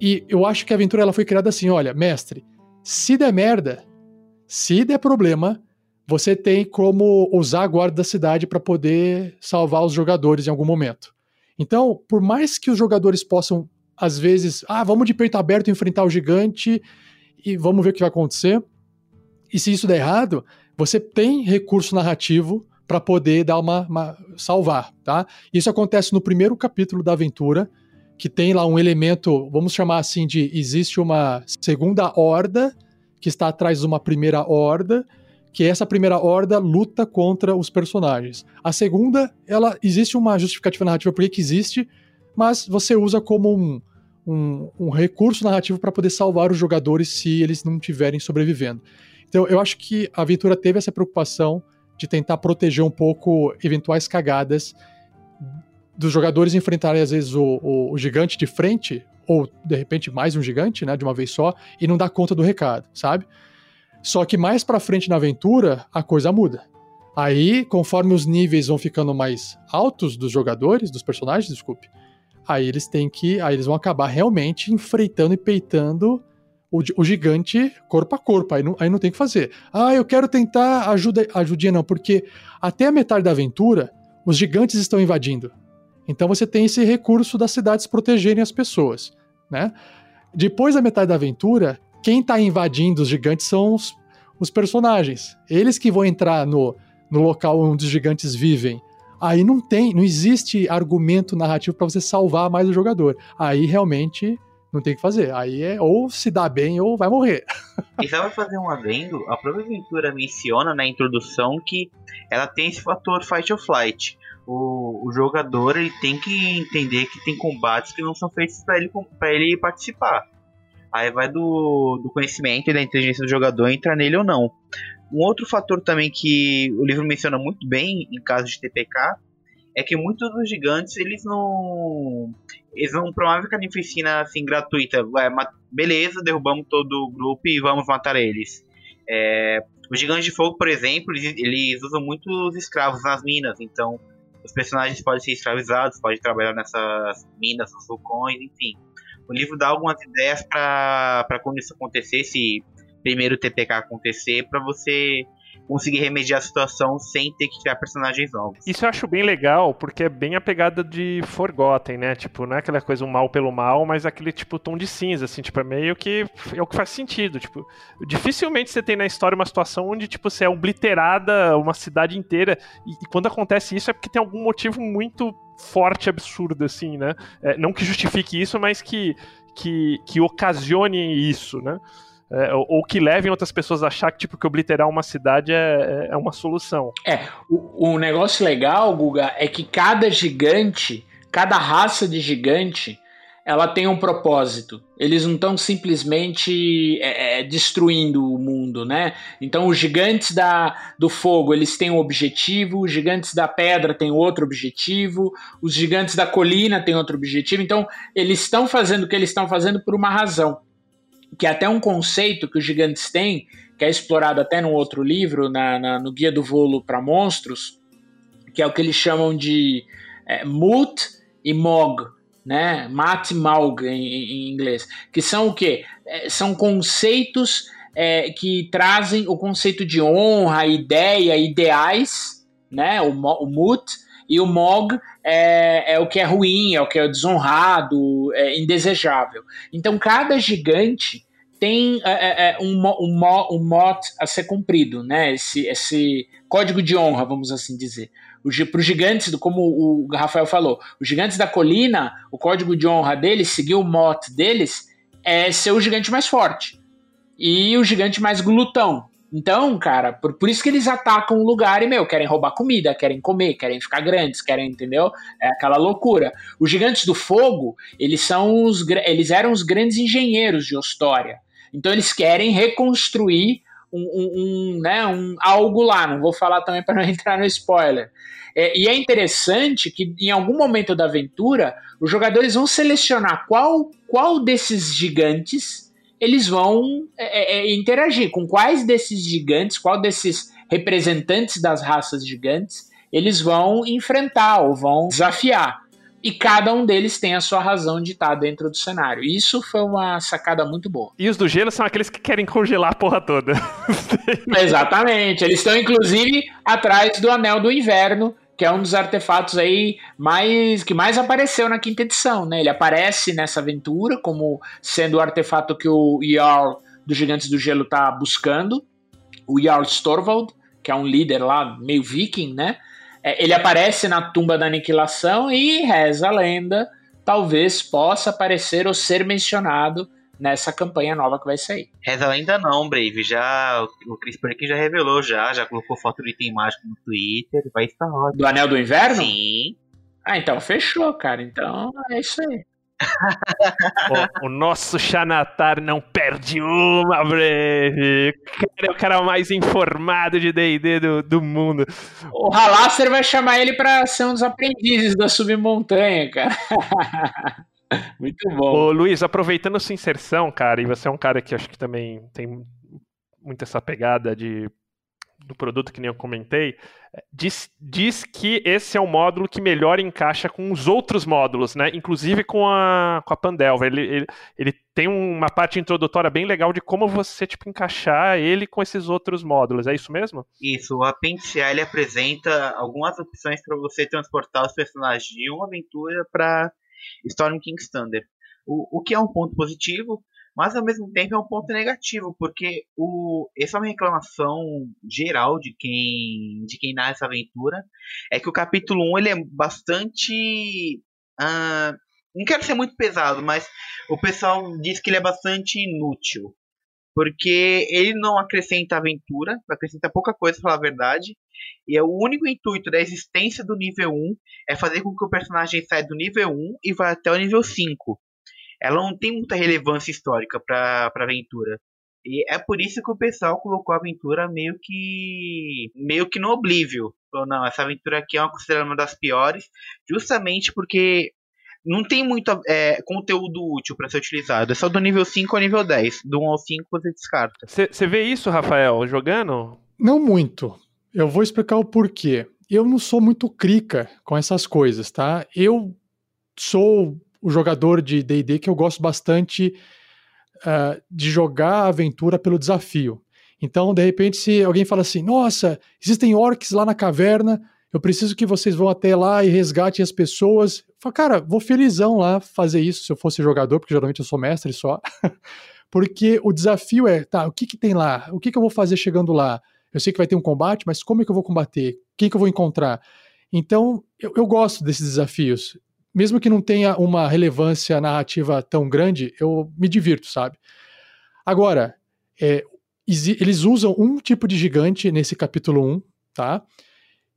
e eu acho que a aventura ela foi criada assim: olha, mestre, se der merda, se der problema, você tem como usar a guarda da cidade para poder salvar os jogadores em algum momento. Então, por mais que os jogadores possam, às vezes, ah, vamos de peito aberto enfrentar o gigante e vamos ver o que vai acontecer. E se isso der errado, você tem recurso narrativo para poder dar uma, uma, salvar, tá? Isso acontece no primeiro capítulo da aventura, que tem lá um elemento, vamos chamar assim de existe uma segunda horda que está atrás de uma primeira horda, que essa primeira horda luta contra os personagens. A segunda, ela existe uma justificativa narrativa por que existe, mas você usa como um, um, um recurso narrativo para poder salvar os jogadores se eles não estiverem sobrevivendo. Então, eu acho que a aventura teve essa preocupação de tentar proteger um pouco eventuais cagadas dos jogadores enfrentarem, às vezes, o, o, o gigante de frente, ou de repente mais um gigante, né, de uma vez só, e não dar conta do recado, sabe? Só que mais para frente na aventura, a coisa muda. Aí, conforme os níveis vão ficando mais altos dos jogadores, dos personagens, desculpe, aí eles têm que. Aí eles vão acabar realmente enfreitando e peitando o, o gigante corpo a corpo. Aí não, aí não tem o que fazer. Ah, eu quero tentar ajuda, ajudinha, não, porque até a metade da aventura, os gigantes estão invadindo. Então você tem esse recurso das cidades protegerem as pessoas, né? Depois da metade da aventura, quem está invadindo os gigantes são os, os, personagens. Eles que vão entrar no, no local onde os gigantes vivem aí não tem, não existe argumento narrativo para você salvar mais o jogador. Aí realmente não tem o que fazer. Aí é ou se dá bem ou vai morrer. E só vai fazer um adendo, a própria aventura menciona na introdução que ela tem esse fator fight or flight. O, o jogador ele tem que entender que tem combates que não são feitos para ele, ele participar. Aí vai do, do conhecimento e da inteligência do jogador entrar nele ou não. Um outro fator também que o livro menciona muito bem em caso de TPK é que muitos dos gigantes eles não eles não promovem carnificina assim gratuita. É, beleza, derrubamos todo o grupo e vamos matar eles. É, os gigantes de fogo, por exemplo, eles, eles usam muitos escravos nas minas, então os personagens podem ser escravizados, podem trabalhar nessas minas, nos vulcões, enfim. O livro dá algumas ideias para quando isso acontecer, se primeiro TPK acontecer para você conseguir remediar a situação sem ter que criar personagens novos. Isso eu acho bem legal, porque é bem a pegada de Forgotten, né? Tipo, não é aquela coisa um mal pelo mal, mas aquele tipo tom de cinza, assim, tipo, é meio que é o que faz sentido, tipo, dificilmente você tem na história uma situação onde, tipo, você é obliterada uma cidade inteira, e, e quando acontece isso é porque tem algum motivo muito forte, absurdo, assim, né? É, não que justifique isso, mas que, que, que ocasione isso, né? É, ou, que levem outras pessoas a achar que, tipo, que obliterar uma cidade é, é uma solução. É, o, o negócio legal, Guga, é que cada gigante, cada raça de gigante, ela tem um propósito. Eles não estão simplesmente é, é, destruindo o mundo, né? Então, os gigantes da, do fogo, eles têm um objetivo, os gigantes da pedra têm outro objetivo, os gigantes da colina têm outro objetivo. Então, eles estão fazendo o que eles estão fazendo por uma razão que é até um conceito que os gigantes têm, que é explorado até num outro livro, na, na no Guia do Volo para Monstros, que é o que eles chamam de é, Mut e Mog, né? Mat e Maug em, em, inglês, que são o quê? É, são conceitos é, que trazem o conceito de honra, ideia, ideais, né? O, o Mut e o Mog é, é, o que é ruim, é o que é desonrado, é indesejável. Então cada gigante tem é, é, é um, um, um a ser cumprido, né? Esse, esse código de honra, vamos assim dizer. Para os gigantes, como o Rafael falou, os gigantes da colina, o código de honra deles, seguir o mote deles, é ser o gigante mais forte. E o gigante mais glutão, então, cara, por, por isso que eles atacam o lugar e, meu, querem roubar comida, querem comer, querem ficar grandes, querem, entendeu? É aquela loucura. Os gigantes do fogo, eles são os eles eram os grandes engenheiros de Ostória. Então eles querem reconstruir um, um, né, um algo lá. Não vou falar também para não entrar no spoiler. É, e é interessante que em algum momento da aventura os jogadores vão selecionar qual, qual desses gigantes eles vão é, é, é, interagir com quais desses gigantes, qual desses representantes das raças gigantes eles vão enfrentar ou vão desafiar. E cada um deles tem a sua razão de estar dentro do cenário. Isso foi uma sacada muito boa. E os do gelo são aqueles que querem congelar a porra toda. Exatamente. Eles estão, inclusive, atrás do Anel do Inverno, que é um dos artefatos aí mais que mais apareceu na quinta edição, né? Ele aparece nessa aventura como sendo o artefato que o Jarl dos Gigantes do Gelo tá buscando, o Jarl Storvald, que é um líder lá meio viking, né? É, ele aparece na tumba da aniquilação e reza a lenda, talvez possa aparecer ou ser mencionado nessa campanha nova que vai sair. Reza a lenda não, Brave. Já, o Chris Perkin já revelou já, já colocou foto do item mágico no Twitter, vai estar ótimo. Do Anel do Inverno? Sim. Ah, então fechou, cara. Então é isso aí. o, o nosso Xanatar não perde uma, Brave. O cara é o cara mais informado de D&D do, do mundo. O Halasser vai chamar ele pra ser um dos aprendizes da submontanha, cara. Muito bom. Ô, Luiz, aproveitando sua inserção, cara, e você é um cara que acho que também tem muito essa pegada de do produto que nem eu comentei, diz, diz que esse é o módulo que melhor encaixa com os outros módulos, né? Inclusive com a, com a Pandelva. Ele, ele, ele tem uma parte introdutória bem legal de como você tipo, encaixar ele com esses outros módulos. É isso mesmo? Isso, o Apentear ele apresenta algumas opções para você transportar os personagens de uma aventura para Storm King's Thunder. O, o que é um ponto positivo, mas ao mesmo tempo é um ponto negativo, porque o, essa é uma reclamação geral de quem de quem narra essa aventura, é que o capítulo 1 ele é bastante uh, não quero ser muito pesado, mas o pessoal diz que ele é bastante inútil. Porque ele não acrescenta aventura, acrescenta pouca coisa, pra falar a verdade. E é o único intuito da existência do nível 1 é fazer com que o personagem saia do nível 1 e vá até o nível 5 ela não tem muita relevância histórica para a aventura. E é por isso que o pessoal colocou a aventura meio que meio que no oblívio. Falou, não, essa aventura aqui é uma considerada uma das piores, justamente porque não tem muito é, conteúdo útil para ser utilizado. É só do nível 5 ao nível 10. Do 1 ao 5 você descarta. Você vê isso, Rafael, jogando? Não muito. Eu vou explicar o porquê. Eu não sou muito crica com essas coisas, tá? Eu sou o jogador de D&D que eu gosto bastante uh, de jogar a aventura pelo desafio. Então, de repente, se alguém fala assim, nossa, existem orcs lá na caverna, eu preciso que vocês vão até lá e resgatem as pessoas. Falo, cara, vou felizão lá fazer isso se eu fosse jogador, porque geralmente eu sou mestre só. porque o desafio é, tá, o que que tem lá? O que que eu vou fazer chegando lá? Eu sei que vai ter um combate, mas como é que eu vou combater? Quem que eu vou encontrar? Então, eu, eu gosto desses desafios mesmo que não tenha uma relevância narrativa tão grande, eu me divirto, sabe? Agora, é, eles usam um tipo de gigante nesse capítulo 1, tá?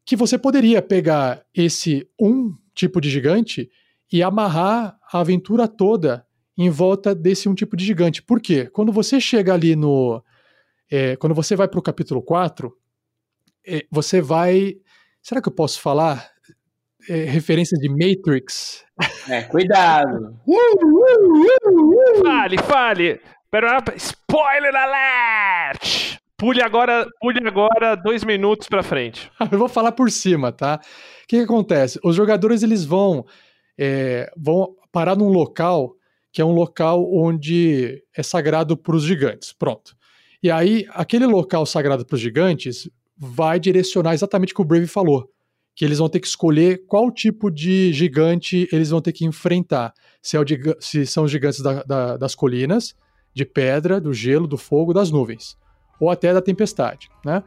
Que você poderia pegar esse um tipo de gigante e amarrar a aventura toda em volta desse um tipo de gigante. Por quê? Quando você chega ali no. É, quando você vai para o capítulo 4, é, você vai. Será que eu posso falar? É, referências de Matrix. É, cuidado. fale, fale. Pera, spoiler alert! Pule agora, pule agora dois minutos para frente. Eu vou falar por cima, tá? O que, que acontece? Os jogadores eles vão é, vão parar num local que é um local onde é sagrado para os gigantes. Pronto. E aí, aquele local sagrado para os gigantes vai direcionar exatamente o que o Brave falou que eles vão ter que escolher qual tipo de gigante eles vão ter que enfrentar. Se, é o, se são os gigantes da, da, das colinas, de pedra, do gelo, do fogo, das nuvens, ou até da tempestade. Né?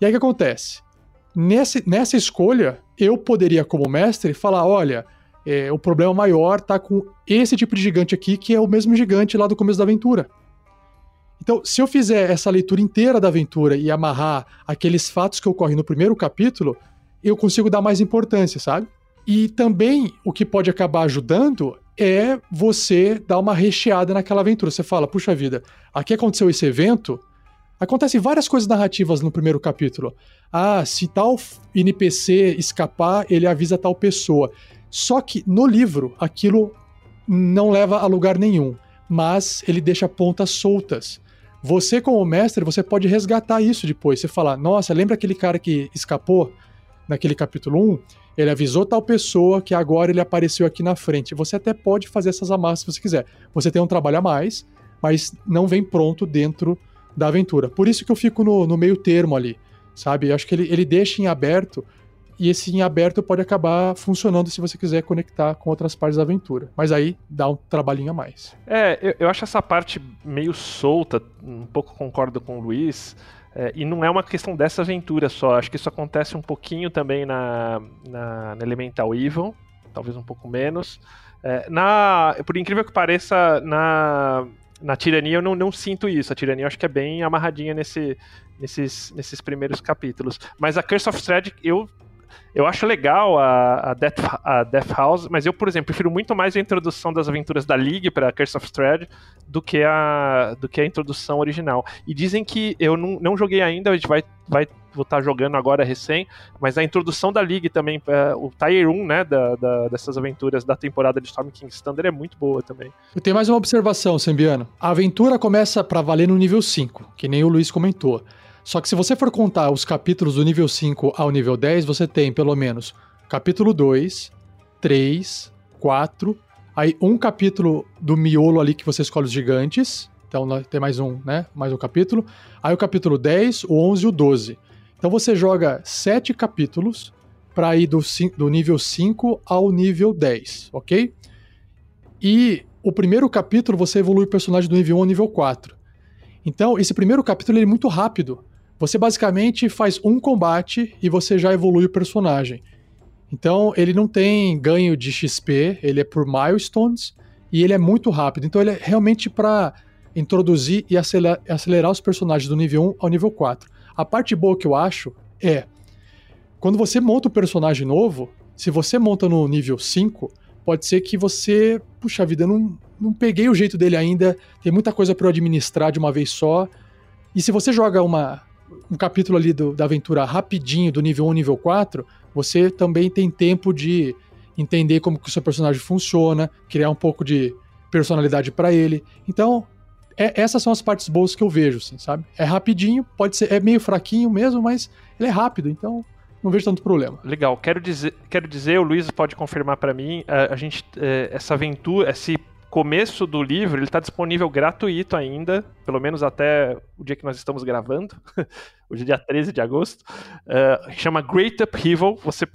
E aí o que acontece? Nesse, nessa escolha, eu poderia, como mestre, falar: olha, é, o problema maior tá com esse tipo de gigante aqui, que é o mesmo gigante lá do começo da aventura. Então, se eu fizer essa leitura inteira da aventura e amarrar aqueles fatos que ocorrem no primeiro capítulo, eu consigo dar mais importância, sabe? E também o que pode acabar ajudando é você dar uma recheada naquela aventura. Você fala, puxa vida, aqui aconteceu esse evento. Acontecem várias coisas narrativas no primeiro capítulo. Ah, se tal NPC escapar, ele avisa tal pessoa. Só que no livro, aquilo não leva a lugar nenhum, mas ele deixa pontas soltas. Você, como mestre, você pode resgatar isso depois. Você fala, nossa, lembra aquele cara que escapou? Naquele capítulo 1, ele avisou tal pessoa que agora ele apareceu aqui na frente. Você até pode fazer essas amarras se você quiser. Você tem um trabalho a mais, mas não vem pronto dentro da aventura. Por isso que eu fico no, no meio termo ali, sabe? Eu acho que ele, ele deixa em aberto e esse em aberto pode acabar funcionando se você quiser conectar com outras partes da aventura. Mas aí dá um trabalhinho a mais. É, eu, eu acho essa parte meio solta, um pouco concordo com o Luiz. É, e não é uma questão dessa aventura só. Acho que isso acontece um pouquinho também na, na, na Elemental Evil, talvez um pouco menos. É, na, por incrível que pareça, na, na Tirania eu não, não sinto isso. A Tirania eu acho que é bem amarradinha nesse, nesses, nesses primeiros capítulos. Mas a Curse of Thread, eu eu acho legal a, a, Death, a Death House, mas eu, por exemplo, prefiro muito mais a introdução das aventuras da League para Curse of Thread do que a, do que a introdução original. E dizem que eu não, não joguei ainda, a gente vai, vai vou estar jogando agora recém, mas a introdução da League também, é, o Tier 1, né, da, da, dessas aventuras da temporada de Storm King's Thunder é muito boa também. Eu tenho mais uma observação, Sembiano. A aventura começa para valer no nível 5, que nem o Luiz comentou. Só que se você for contar os capítulos do nível 5 ao nível 10, você tem pelo menos capítulo 2, 3, 4, aí um capítulo do miolo ali que você escolhe os gigantes. Então tem mais um, né? Mais um capítulo. Aí o capítulo 10, o 11 e o 12. Então você joga 7 capítulos para ir do, do nível 5 ao nível 10, ok? E o primeiro capítulo você evolui o personagem do nível 1 ao nível 4. Então, esse primeiro capítulo é muito rápido. Você basicamente faz um combate e você já evolui o personagem. Então ele não tem ganho de XP, ele é por milestones e ele é muito rápido. Então ele é realmente para introduzir e acelerar, acelerar, os personagens do nível 1 ao nível 4. A parte boa que eu acho é quando você monta um personagem novo, se você monta no nível 5, pode ser que você, puxa vida, não, não peguei o jeito dele ainda, tem muita coisa para eu administrar de uma vez só. E se você joga uma um capítulo ali do, da aventura rapidinho, do nível 1 ao nível 4, você também tem tempo de entender como que o seu personagem funciona, criar um pouco de personalidade para ele. Então, é, essas são as partes boas que eu vejo, assim, sabe? É rapidinho, pode ser, é meio fraquinho mesmo, mas ele é rápido, então não vejo tanto problema. Legal, quero dizer, quero dizer, o Luiz pode confirmar para mim, a, a gente, é, essa aventura, esse começo do livro, ele está disponível gratuito ainda, pelo menos até o dia que nós estamos gravando, hoje é dia 13 de agosto. Uh, chama Great Upheaval. Você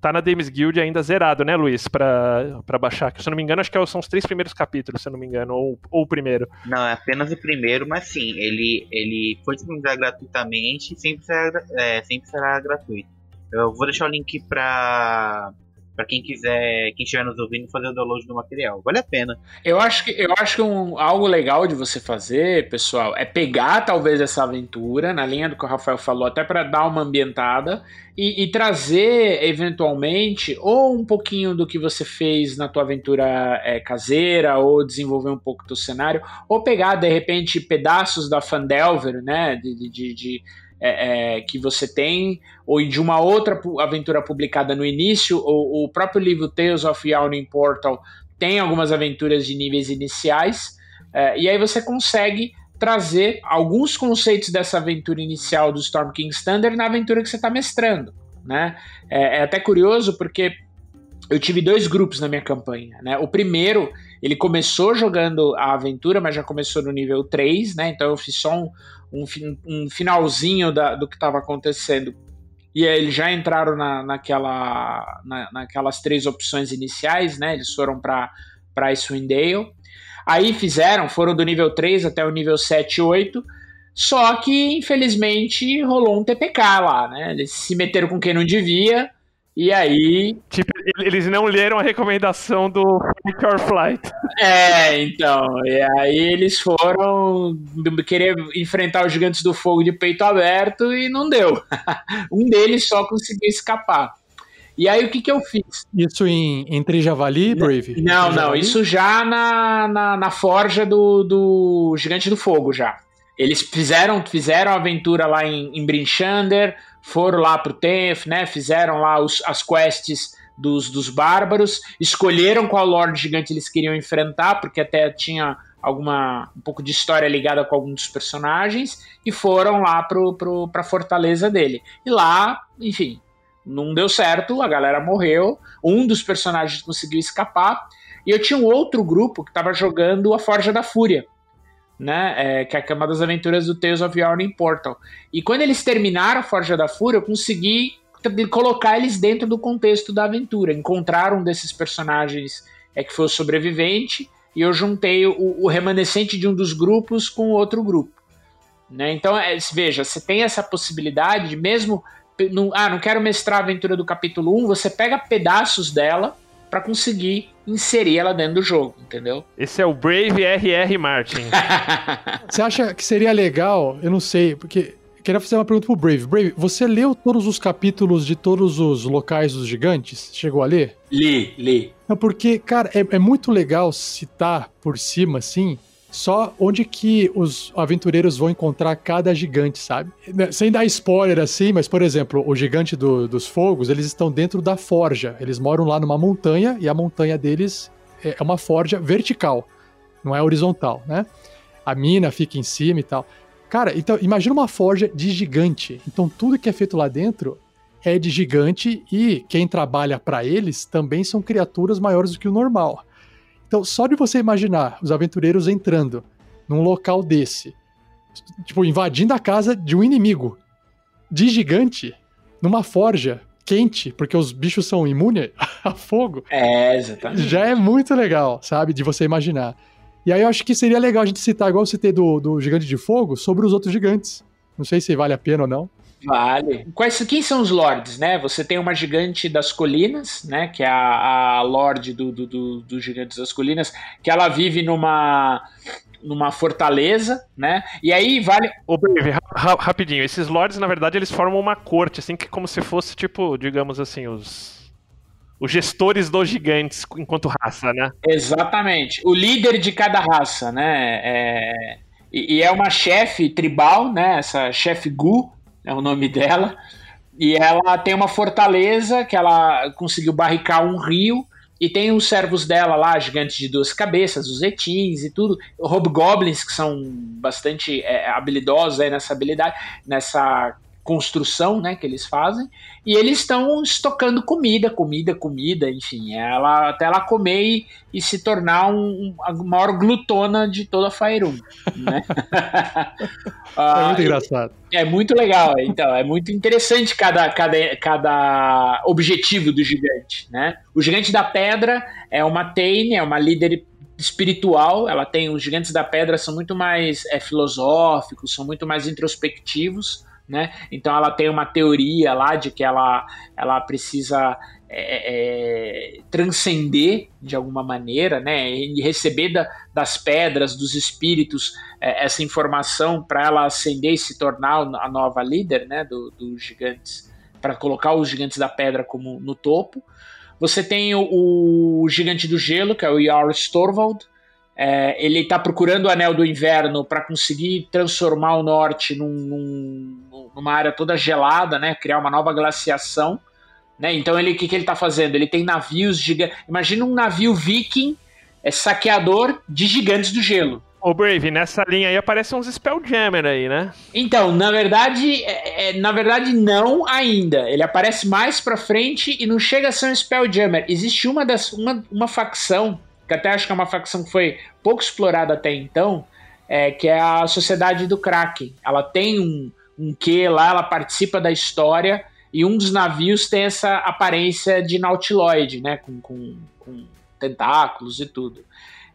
tá na Dames Guild ainda zerado, né, Luiz? Pra, baixar. Que, se eu não me engano, acho que é são os três primeiros capítulos, se eu não me engano, ou, ou o primeiro. Não, é apenas o primeiro, mas sim, ele, ele foi disponibilizado gratuitamente e sempre será, é, sempre será gratuito. Eu vou deixar o link pra, para quem quiser, quem estiver nos ouvindo, fazer o download do material. Vale a pena. Eu acho que, eu acho que um, algo legal de você fazer, pessoal, é pegar talvez essa aventura, na linha do que o Rafael falou, até para dar uma ambientada, e, e, trazer, eventualmente, ou um pouquinho do que você fez na tua aventura é, caseira, ou desenvolver um pouco do cenário, ou pegar, de repente, pedaços da Fandelver, né, de, de, de é, é, que você tem, ou de uma outra aventura publicada no início, ou o próprio livro Tales of Yawning Portal tem algumas aventuras de níveis iniciais, é, e aí você consegue trazer alguns conceitos dessa aventura inicial do Storm King's Thunder na aventura que você está mestrando. Né? É, é até curioso porque eu tive dois grupos na minha campanha. Né? O primeiro, ele começou jogando a aventura, mas já começou no nível 3, né? Então eu fiz só um, um, um finalzinho da, do que estava acontecendo. E aí eles já entraram na, naquela, na, naquelas três opções iniciais, né? Eles foram para Swindale. Aí fizeram, foram do nível 3 até o nível 7 e 8. Só que, infelizmente, rolou um TPK lá, né? Eles se meteram com quem não devia e aí. Tipo, eles não leram a recomendação do Fight or Flight. É, então. E aí eles foram querer enfrentar os gigantes do fogo de peito aberto e não deu. um deles só conseguiu escapar. E aí o que, que eu fiz? Isso em Entre Javali, Brave? Não, não, Javali? isso já na, na, na forja do, do Gigante do Fogo já. Eles fizeram, fizeram a aventura lá em, em Brinchander, foram lá pro Tenth, né? Fizeram lá os, as quests dos, dos bárbaros, escolheram qual Lorde Gigante eles queriam enfrentar, porque até tinha alguma um pouco de história ligada com alguns dos personagens, e foram lá pro, pro, pra fortaleza dele. E lá, enfim, não deu certo, a galera morreu, um dos personagens conseguiu escapar, e eu tinha um outro grupo que estava jogando a Forja da Fúria, né? É, que é uma das aventuras do Tales of Yawning Portal. E quando eles terminaram a Forja da Fúria, eu consegui colocar eles dentro do contexto da aventura. Encontrar um desses personagens é que foi o sobrevivente e eu juntei o, o remanescente de um dos grupos com outro grupo. Né? Então, é, veja, você tem essa possibilidade de mesmo. Não, ah, não quero mestrar a aventura do capítulo 1, você pega pedaços dela para conseguir inserir ela dentro do jogo, entendeu? Esse é o Brave R.R. Martin. Você acha que seria legal? Eu não sei, porque queria fazer uma pergunta pro Brave. Brave, você leu todos os capítulos de todos os locais dos gigantes? Chegou a ler? Li, li. Não, porque, cara, é, é muito legal citar por cima, assim, só onde que os aventureiros vão encontrar cada gigante, sabe? Né, sem dar spoiler assim, mas por exemplo, o gigante do, dos fogos, eles estão dentro da forja. Eles moram lá numa montanha e a montanha deles é, é uma forja vertical, não é horizontal, né? A mina fica em cima e tal. Cara, então imagina uma forja de gigante. Então tudo que é feito lá dentro é de gigante e quem trabalha para eles também são criaturas maiores do que o normal. Então, só de você imaginar os aventureiros entrando num local desse, tipo, invadindo a casa de um inimigo de gigante, numa forja quente, porque os bichos são imunes a fogo. É, exatamente. Já é muito legal, sabe? De você imaginar. E aí eu acho que seria legal a gente citar, igual eu citei do, do Gigante de Fogo, sobre os outros gigantes. Não sei se vale a pena ou não. Vale. Quais, quem são os lords, né? Você tem uma gigante das colinas, né? Que é a, a lorde do, do, do, do Gigantes das Colinas, que ela vive numa numa fortaleza, né? E aí vale. Ô, Brave, ra rapidinho, esses lords, na verdade, eles formam uma corte, assim, que como se fosse, tipo, digamos assim, os. Os gestores dos gigantes enquanto raça, né? Exatamente. O líder de cada raça, né? É... E, e é uma chefe tribal, né? Essa chefe Gu, é o nome dela. E ela tem uma fortaleza que ela conseguiu barricar um rio. E tem os servos dela lá, gigantes de duas cabeças, os etins e tudo, hobgoblins, que são bastante é, habilidosos aí nessa habilidade, nessa construção né, que eles fazem, e eles estão estocando comida, comida, comida, enfim, ela, até ela comer e, e se tornar um, a maior glutona de toda a Fire Né? é muito engraçado. É, é muito legal, então, é muito interessante cada, cada, cada objetivo do gigante. Né? O gigante da pedra é uma Tane, é uma líder espiritual, ela tem os gigantes da pedra são muito mais é, filosóficos, são muito mais introspectivos, né? Então ela tem uma teoria lá de que ela, ela precisa é, é, transcender de alguma maneira, né? E receber da, das pedras, dos espíritos, é, essa informação para ela ascender e se tornar a nova líder, né? Dos do gigantes, para colocar os gigantes da pedra como no topo. Você tem o, o gigante do gelo, que é o Jarl Storvald, é, ele está procurando o Anel do Inverno para conseguir transformar o norte num, num, numa área toda gelada, né? Criar uma nova glaciação. Né? Então ele o que, que ele está fazendo? Ele tem navios gigantes. Imagina um navio viking é, saqueador de gigantes do gelo. Ô Brave, nessa linha aí aparecem uns Spelljammer aí, né? Então, na verdade, é, é, na verdade não ainda. Ele aparece mais pra frente e não chega a ser um Spelljammer. Existe uma das uma, uma facção que até acho que é uma facção que foi pouco explorada até então, é, que é a Sociedade do Kraken. Ela tem um, um quê lá, ela participa da história, e um dos navios tem essa aparência de nautiloide, né, com, com, com tentáculos e tudo.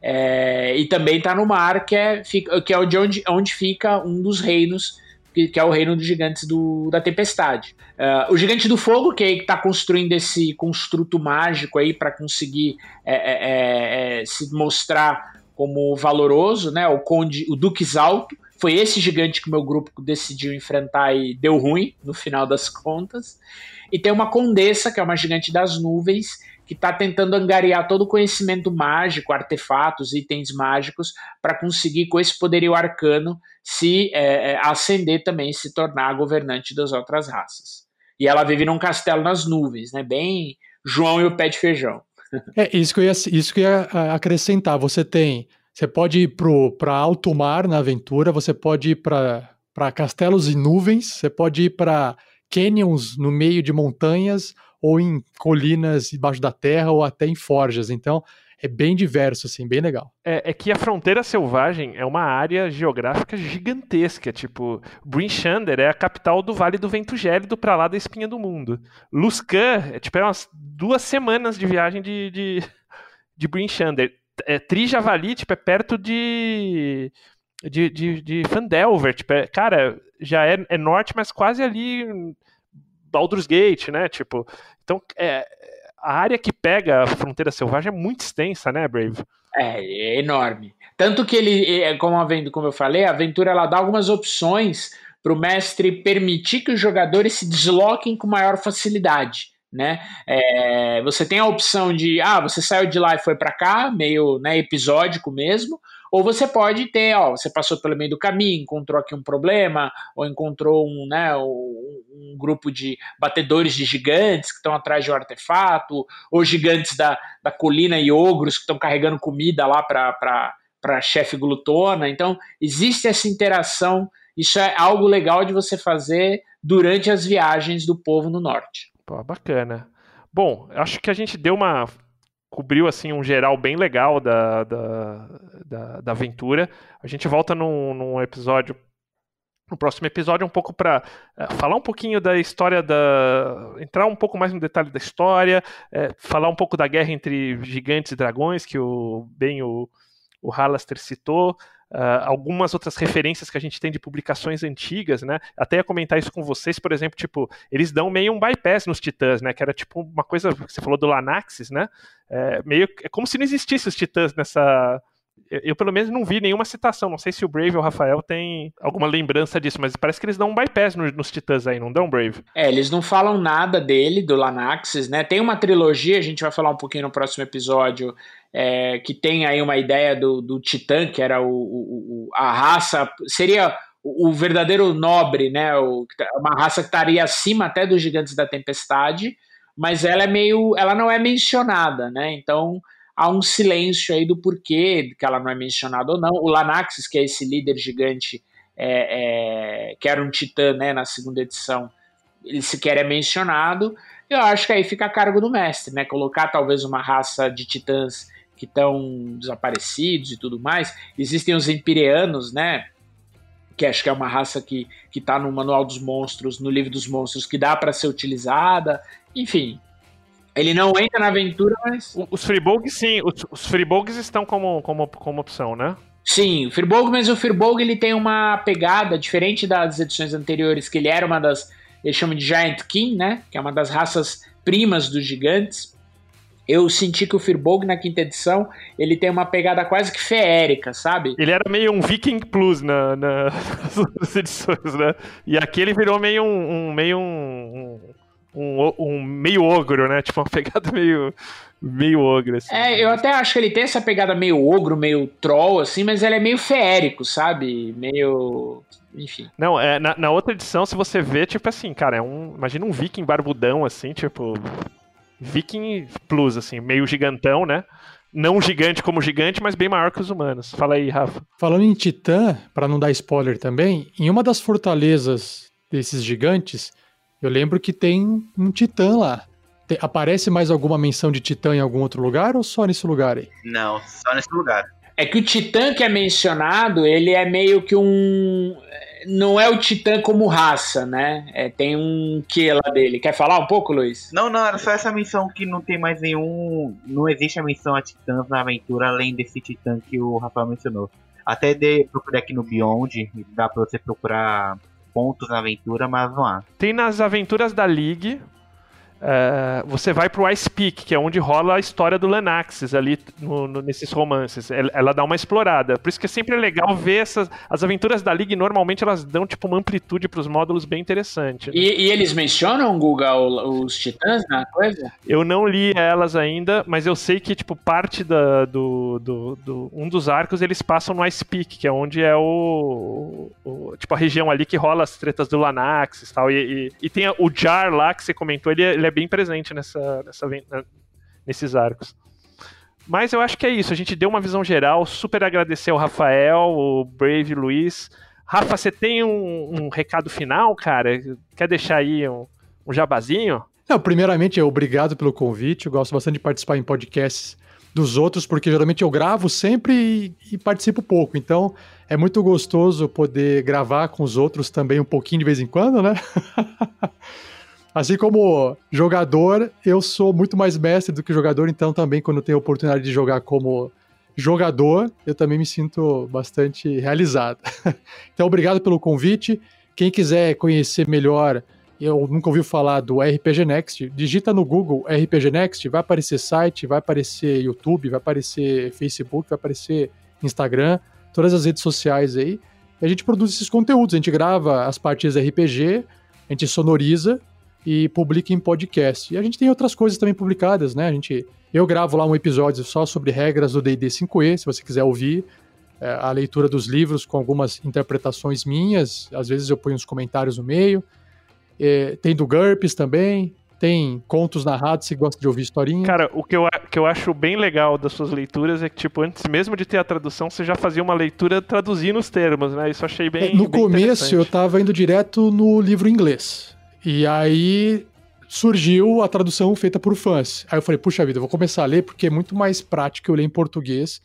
É, e também está no mar, que é, que é onde, onde fica um dos reinos que, que é o reino dos gigantes do, da tempestade. Uh, o gigante do fogo, que está construindo esse construto mágico aí para conseguir é, é, é, é, se mostrar como valoroso, né? O conde, o Duque Alto. Foi esse gigante que o meu grupo decidiu enfrentar e deu ruim no final das contas. E tem uma condessa, que é uma gigante das nuvens, que está tentando angariar todo o conhecimento mágico, artefatos, itens mágicos, para conseguir, com esse poderio arcano, se é, é, ascender também, se tornar governante das outras raças. E ela vive num castelo nas nuvens, né? Bem João e o pé de feijão. É isso que eu ia, isso que eu ia acrescentar. Você tem, você pode ir para alto mar na aventura, você pode ir para castelos e nuvens, você pode ir para canyons no meio de montanhas, ou em colinas embaixo da terra, ou até em forjas. Então, é bem diverso, assim, bem legal. É, é, que a fronteira selvagem é uma área geográfica gigantesca. Tipo, Brinchander é a capital do Vale do Vento Gélido para lá da Espinha do Mundo. Luscan é tipo é umas duas semanas de viagem de, de, de Brinchander. É, Trijavali, tipo, é perto de de, de, de Fandelver. Tipo, é, cara, já é, é norte, mas quase ali Baldur's Gate, né? Tipo, então é, a área que pega a fronteira selvagem é muito extensa, né, Brave? É, é enorme. Tanto que ele, é, como, a, como eu falei, a aventura ela dá algumas opções para o mestre permitir que os jogadores se desloquem com maior facilidade. Né? É, você tem a opção de, ah, você saiu de lá e foi para cá, meio né, episódico mesmo, ou você pode ter, ó, você passou pelo meio do caminho, encontrou aqui um problema, ou encontrou um, né, um, grupo de batedores de gigantes que estão atrás de um artefato, ou gigantes da, da colina e ogros que estão carregando comida lá para chefe glutona. Então, existe essa interação. Isso é algo legal de você fazer durante as viagens do povo no norte. Pô, bacana. Bom, acho que a gente deu uma cobriu assim um geral bem legal da, da, da, da aventura. A gente volta num, num episódio no próximo episódio um pouco para eh, falar um pouquinho da história da entrar um pouco mais no detalhe da história uh, falar um pouco da guerra entre gigantes e dragões que o bem o, o Halaster citou Uh, algumas outras referências que a gente tem de publicações antigas, né? Até ia comentar isso com vocês, por exemplo, tipo, eles dão meio um bypass nos Titãs, né? Que era tipo uma coisa que você falou do Lanaxis, né? É, meio é como se não existisse os Titãs nessa eu, pelo menos não vi nenhuma citação. Não sei se o Brave ou o Rafael tem alguma lembrança disso, mas parece que eles dão um bypass no, nos Titãs aí, não dão, Brave? É, eles não falam nada dele, do Lanaxis, né? Tem uma trilogia, a gente vai falar um pouquinho no próximo episódio, é, que tem aí uma ideia do, do Titã, que era o, o, a raça. Seria o, o verdadeiro nobre, né? O, uma raça que estaria acima até dos gigantes da tempestade, mas ela é meio. ela não é mencionada, né? Então há um silêncio aí do porquê que ela não é mencionada ou não. O Lanaxis, que é esse líder gigante, é, é, que era um titã né, na segunda edição, ele sequer é mencionado. Eu acho que aí fica a cargo do mestre, né? Colocar talvez uma raça de titãs que estão desaparecidos e tudo mais. Existem os Empireanos, né? Que acho que é uma raça que está no Manual dos Monstros, no Livro dos Monstros, que dá para ser utilizada. Enfim, ele não entra na aventura, mas. Os Freebolgs, sim. Os, os estão como, como, como opção, né? Sim, o Firbolg, mas o Firbolg ele tem uma pegada diferente das edições anteriores, que ele era uma das. Eles chamam de Giant King, né? Que é uma das raças primas dos gigantes. Eu senti que o Firbolg na quinta edição ele tem uma pegada quase que feérica, sabe? Ele era meio um Viking Plus na, na nas edições, né? E aqui ele virou meio um, um meio um, um um, meio ogro, né? Tipo, uma pegada meio, meio ogro, assim. É, eu até acho que ele tem essa pegada meio ogro, meio troll, assim, mas ele é meio feérico, sabe? Meio. Enfim. Não, é, na, na outra edição, se você vê, tipo assim, cara, é um. Imagina um viking barbudão, assim, tipo. Viking Plus, assim, meio gigantão, né? Não gigante como gigante, mas bem maior que os humanos. Fala aí, Rafa. Falando em Titã, para não dar spoiler também, em uma das fortalezas desses gigantes, eu lembro que tem um titã lá. Tem, aparece mais alguma menção de titã em algum outro lugar ou só nesse lugar aí? Não, só nesse lugar. É que o titã que é mencionado, ele é meio que um. Não é o titã como raça, né? É, tem um que lá dele. Quer falar um pouco, Luiz? Não, não, era só essa menção que não tem mais nenhum. Não existe a menção a titãs na aventura além desse titã que o Rafael mencionou. Até de procurar aqui no Beyond, dá pra você procurar pontos na aventura, mas não há. Tem nas aventuras da League, Uh, você vai pro Ice Peak, que é onde rola a história do Lenaxis ali no, no, nesses romances. Ela, ela, dá uma explorada. Por isso que é sempre legal ver essas. As aventuras da League normalmente elas dão tipo uma amplitude pros módulos bem interessante. Né? E, e, eles mencionam, Guga, os titãs na coisa? Eu não li elas ainda, mas eu sei que, tipo, parte da, do, do, do, Um dos arcos eles passam no Ice Peak, que é onde é o. o tipo, a região ali que rola as tretas do Lanaxis tal, e tal. E, e, tem o Jar lá que você comentou, ele, é, ele é bem presente nessa, nessa, nesses arcos. Mas eu acho que é isso. A gente deu uma visão geral. Super agradecer ao Rafael, o Brave Luiz. Rafa, você tem um, um, recado final, cara? Quer deixar aí um, um jabazinho? Não, primeiramente, obrigado pelo convite. Eu gosto bastante de participar em podcasts dos outros, porque geralmente eu gravo sempre e, e, participo pouco. Então é muito gostoso poder gravar com os outros também um pouquinho de vez em quando, né? assim como jogador, eu sou muito mais mestre do que jogador, então também quando tenho a oportunidade de jogar como jogador, eu também me sinto bastante realizado. então obrigado pelo convite. Quem quiser conhecer melhor eu nunca ouvi falar do RPG Next, digita no Google RPG Next, vai aparecer site, vai aparecer YouTube, vai aparecer Facebook, vai aparecer Instagram, todas as redes sociais aí. E a gente produz esses conteúdos, a gente grava as partidas RPG, a gente sonoriza e publica em podcast. E a gente tem outras coisas também publicadas, né? A gente, eu gravo lá um episódio só sobre regras do D&D 5e, se você quiser ouvir é, a leitura dos livros com algumas interpretações minhas. Às vezes eu ponho uns comentários no meio. É, tem do GURPS também. Tem contos narrados, se gosta de ouvir historinha. Cara, o que eu, que eu acho bem legal das suas leituras é que, tipo, antes mesmo de ter a tradução, você já fazia uma leitura traduzindo os termos, né? Isso achei bem. É, no bem começo, eu tava indo direto no livro inglês. E aí surgiu a tradução feita por fãs. Aí eu falei, puxa vida, eu vou começar a ler porque é muito mais prático eu ler em português.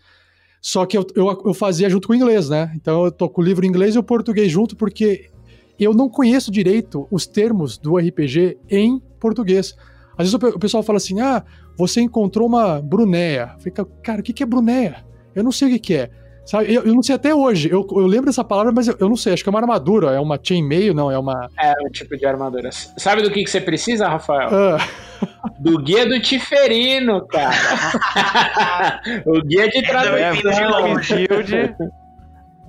Só que eu, eu, eu fazia junto com o inglês, né? Então eu tô com o livro em inglês e o português junto, porque eu não conheço direito os termos do RPG em português. Às vezes o pessoal fala assim: ah, você encontrou uma brunéia. Fica, cara, o que é brunéia? Eu não sei o que é. Sabe, eu, eu, não sei até hoje. Eu, eu lembro dessa palavra, mas eu, eu, não sei. Acho que é uma armadura. É uma chainmail, não? É uma. É um tipo de armadura. Sabe do que, que você precisa, Rafael? Ah. Do guia do Tiferino, cara. o guia de tradução.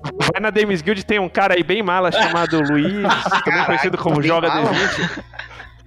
Vai na Dames Guild, tem um cara aí bem mala chamado Luiz, também conhecido como Joga D20.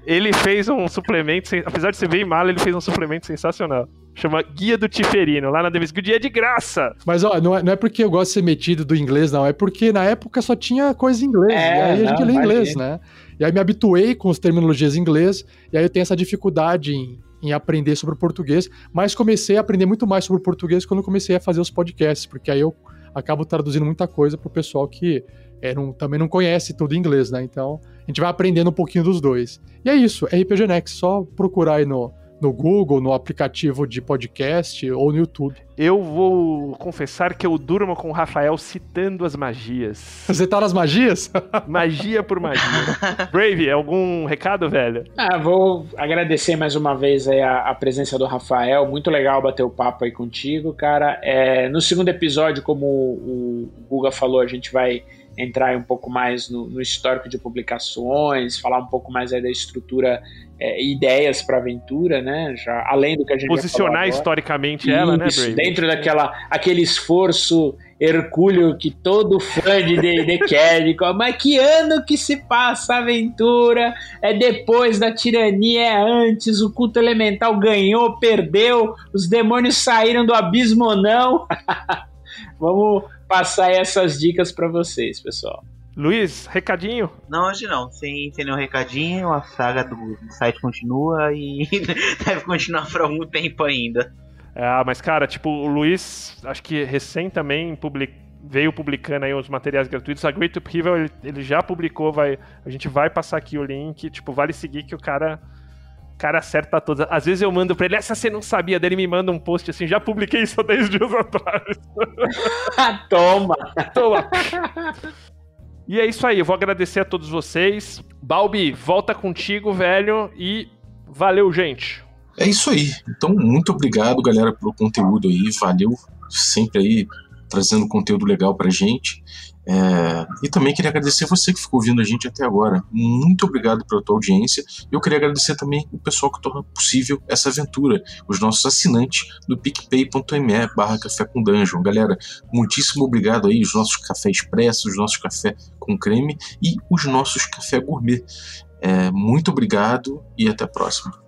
Ele fez um suplemento, apesar de ser bem mala, ele fez um suplemento sensacional. Chama Guia do Tiferino, lá na Davis Guild é de graça. Mas ó, não é, não é porque eu gosto de ser metido do inglês, não. É porque na época só tinha coisa em inglês. É, e aí não, a gente lê inglês, né? E aí me habituei com as terminologias em inglês, e aí eu tenho essa dificuldade em, em aprender sobre o português, mas comecei a aprender muito mais sobre o português quando comecei a fazer os podcasts, porque aí eu acabo traduzindo muita coisa pro pessoal que é, não, também não conhece tudo em inglês, né? Então, a gente vai aprendendo um pouquinho dos dois. E é isso, RPG Next, só procurar aí no, no Google, no aplicativo de podcast ou no YouTube. Eu vou confessar que eu durmo com o Rafael citando as magias. Você tá nas magias? Magia por magia. Brave, algum recado, velho? Ah, vou agradecer mais uma vez aí a, a, presença do Rafael. Muito legal bater o papo aí contigo, cara. É, no segundo episódio, como o, o Guga falou, a gente vai entrar um pouco mais no, no, histórico de publicações, falar um pouco mais aí da estrutura, é, ideias para aventura, né? Já além do que a gente posicionar historicamente ela, né, Brave? Dentro daquela aquele esforço hercúleo que todo fã de D&D quer, mas que ano que se passa a aventura? É depois da tirania, é antes, o culto elemental ganhou, perdeu, os demônios saíram do abismo ou não? Vamos passar essas dicas para vocês, pessoal. Luiz, recadinho? Não, hoje não. Sem, sem nenhum recadinho, a saga do, do site continua e deve continuar por algum tempo ainda. Ah, mas cara, tipo, o Luiz, acho que recém também public... veio publicando aí os materiais gratuitos. A Great Upheaval, ele, ele já publicou, vai... a gente vai passar aqui o link, tipo, vale seguir que o cara cara acerta todas. Às vezes eu mando pra ele, essa você não sabia, dele me manda um post assim, já publiquei isso há 10 dias atrás. Toma! Toma! E é isso aí, eu vou agradecer a todos vocês. Balbi, volta contigo, velho, e valeu, gente. É isso aí. Então, muito obrigado, galera, pelo conteúdo aí. Valeu sempre aí trazendo conteúdo legal pra gente. É, e também queria agradecer você que ficou ouvindo a gente até agora. Muito obrigado pela tua audiência. E Eu queria agradecer também o pessoal que torna possível essa aventura, os nossos assinantes do picpay.me barra café com dungeon. Galera, muitíssimo obrigado aí, os nossos café expressos, os nossos café com creme e os nossos café gourmet. É, muito obrigado e até a próxima.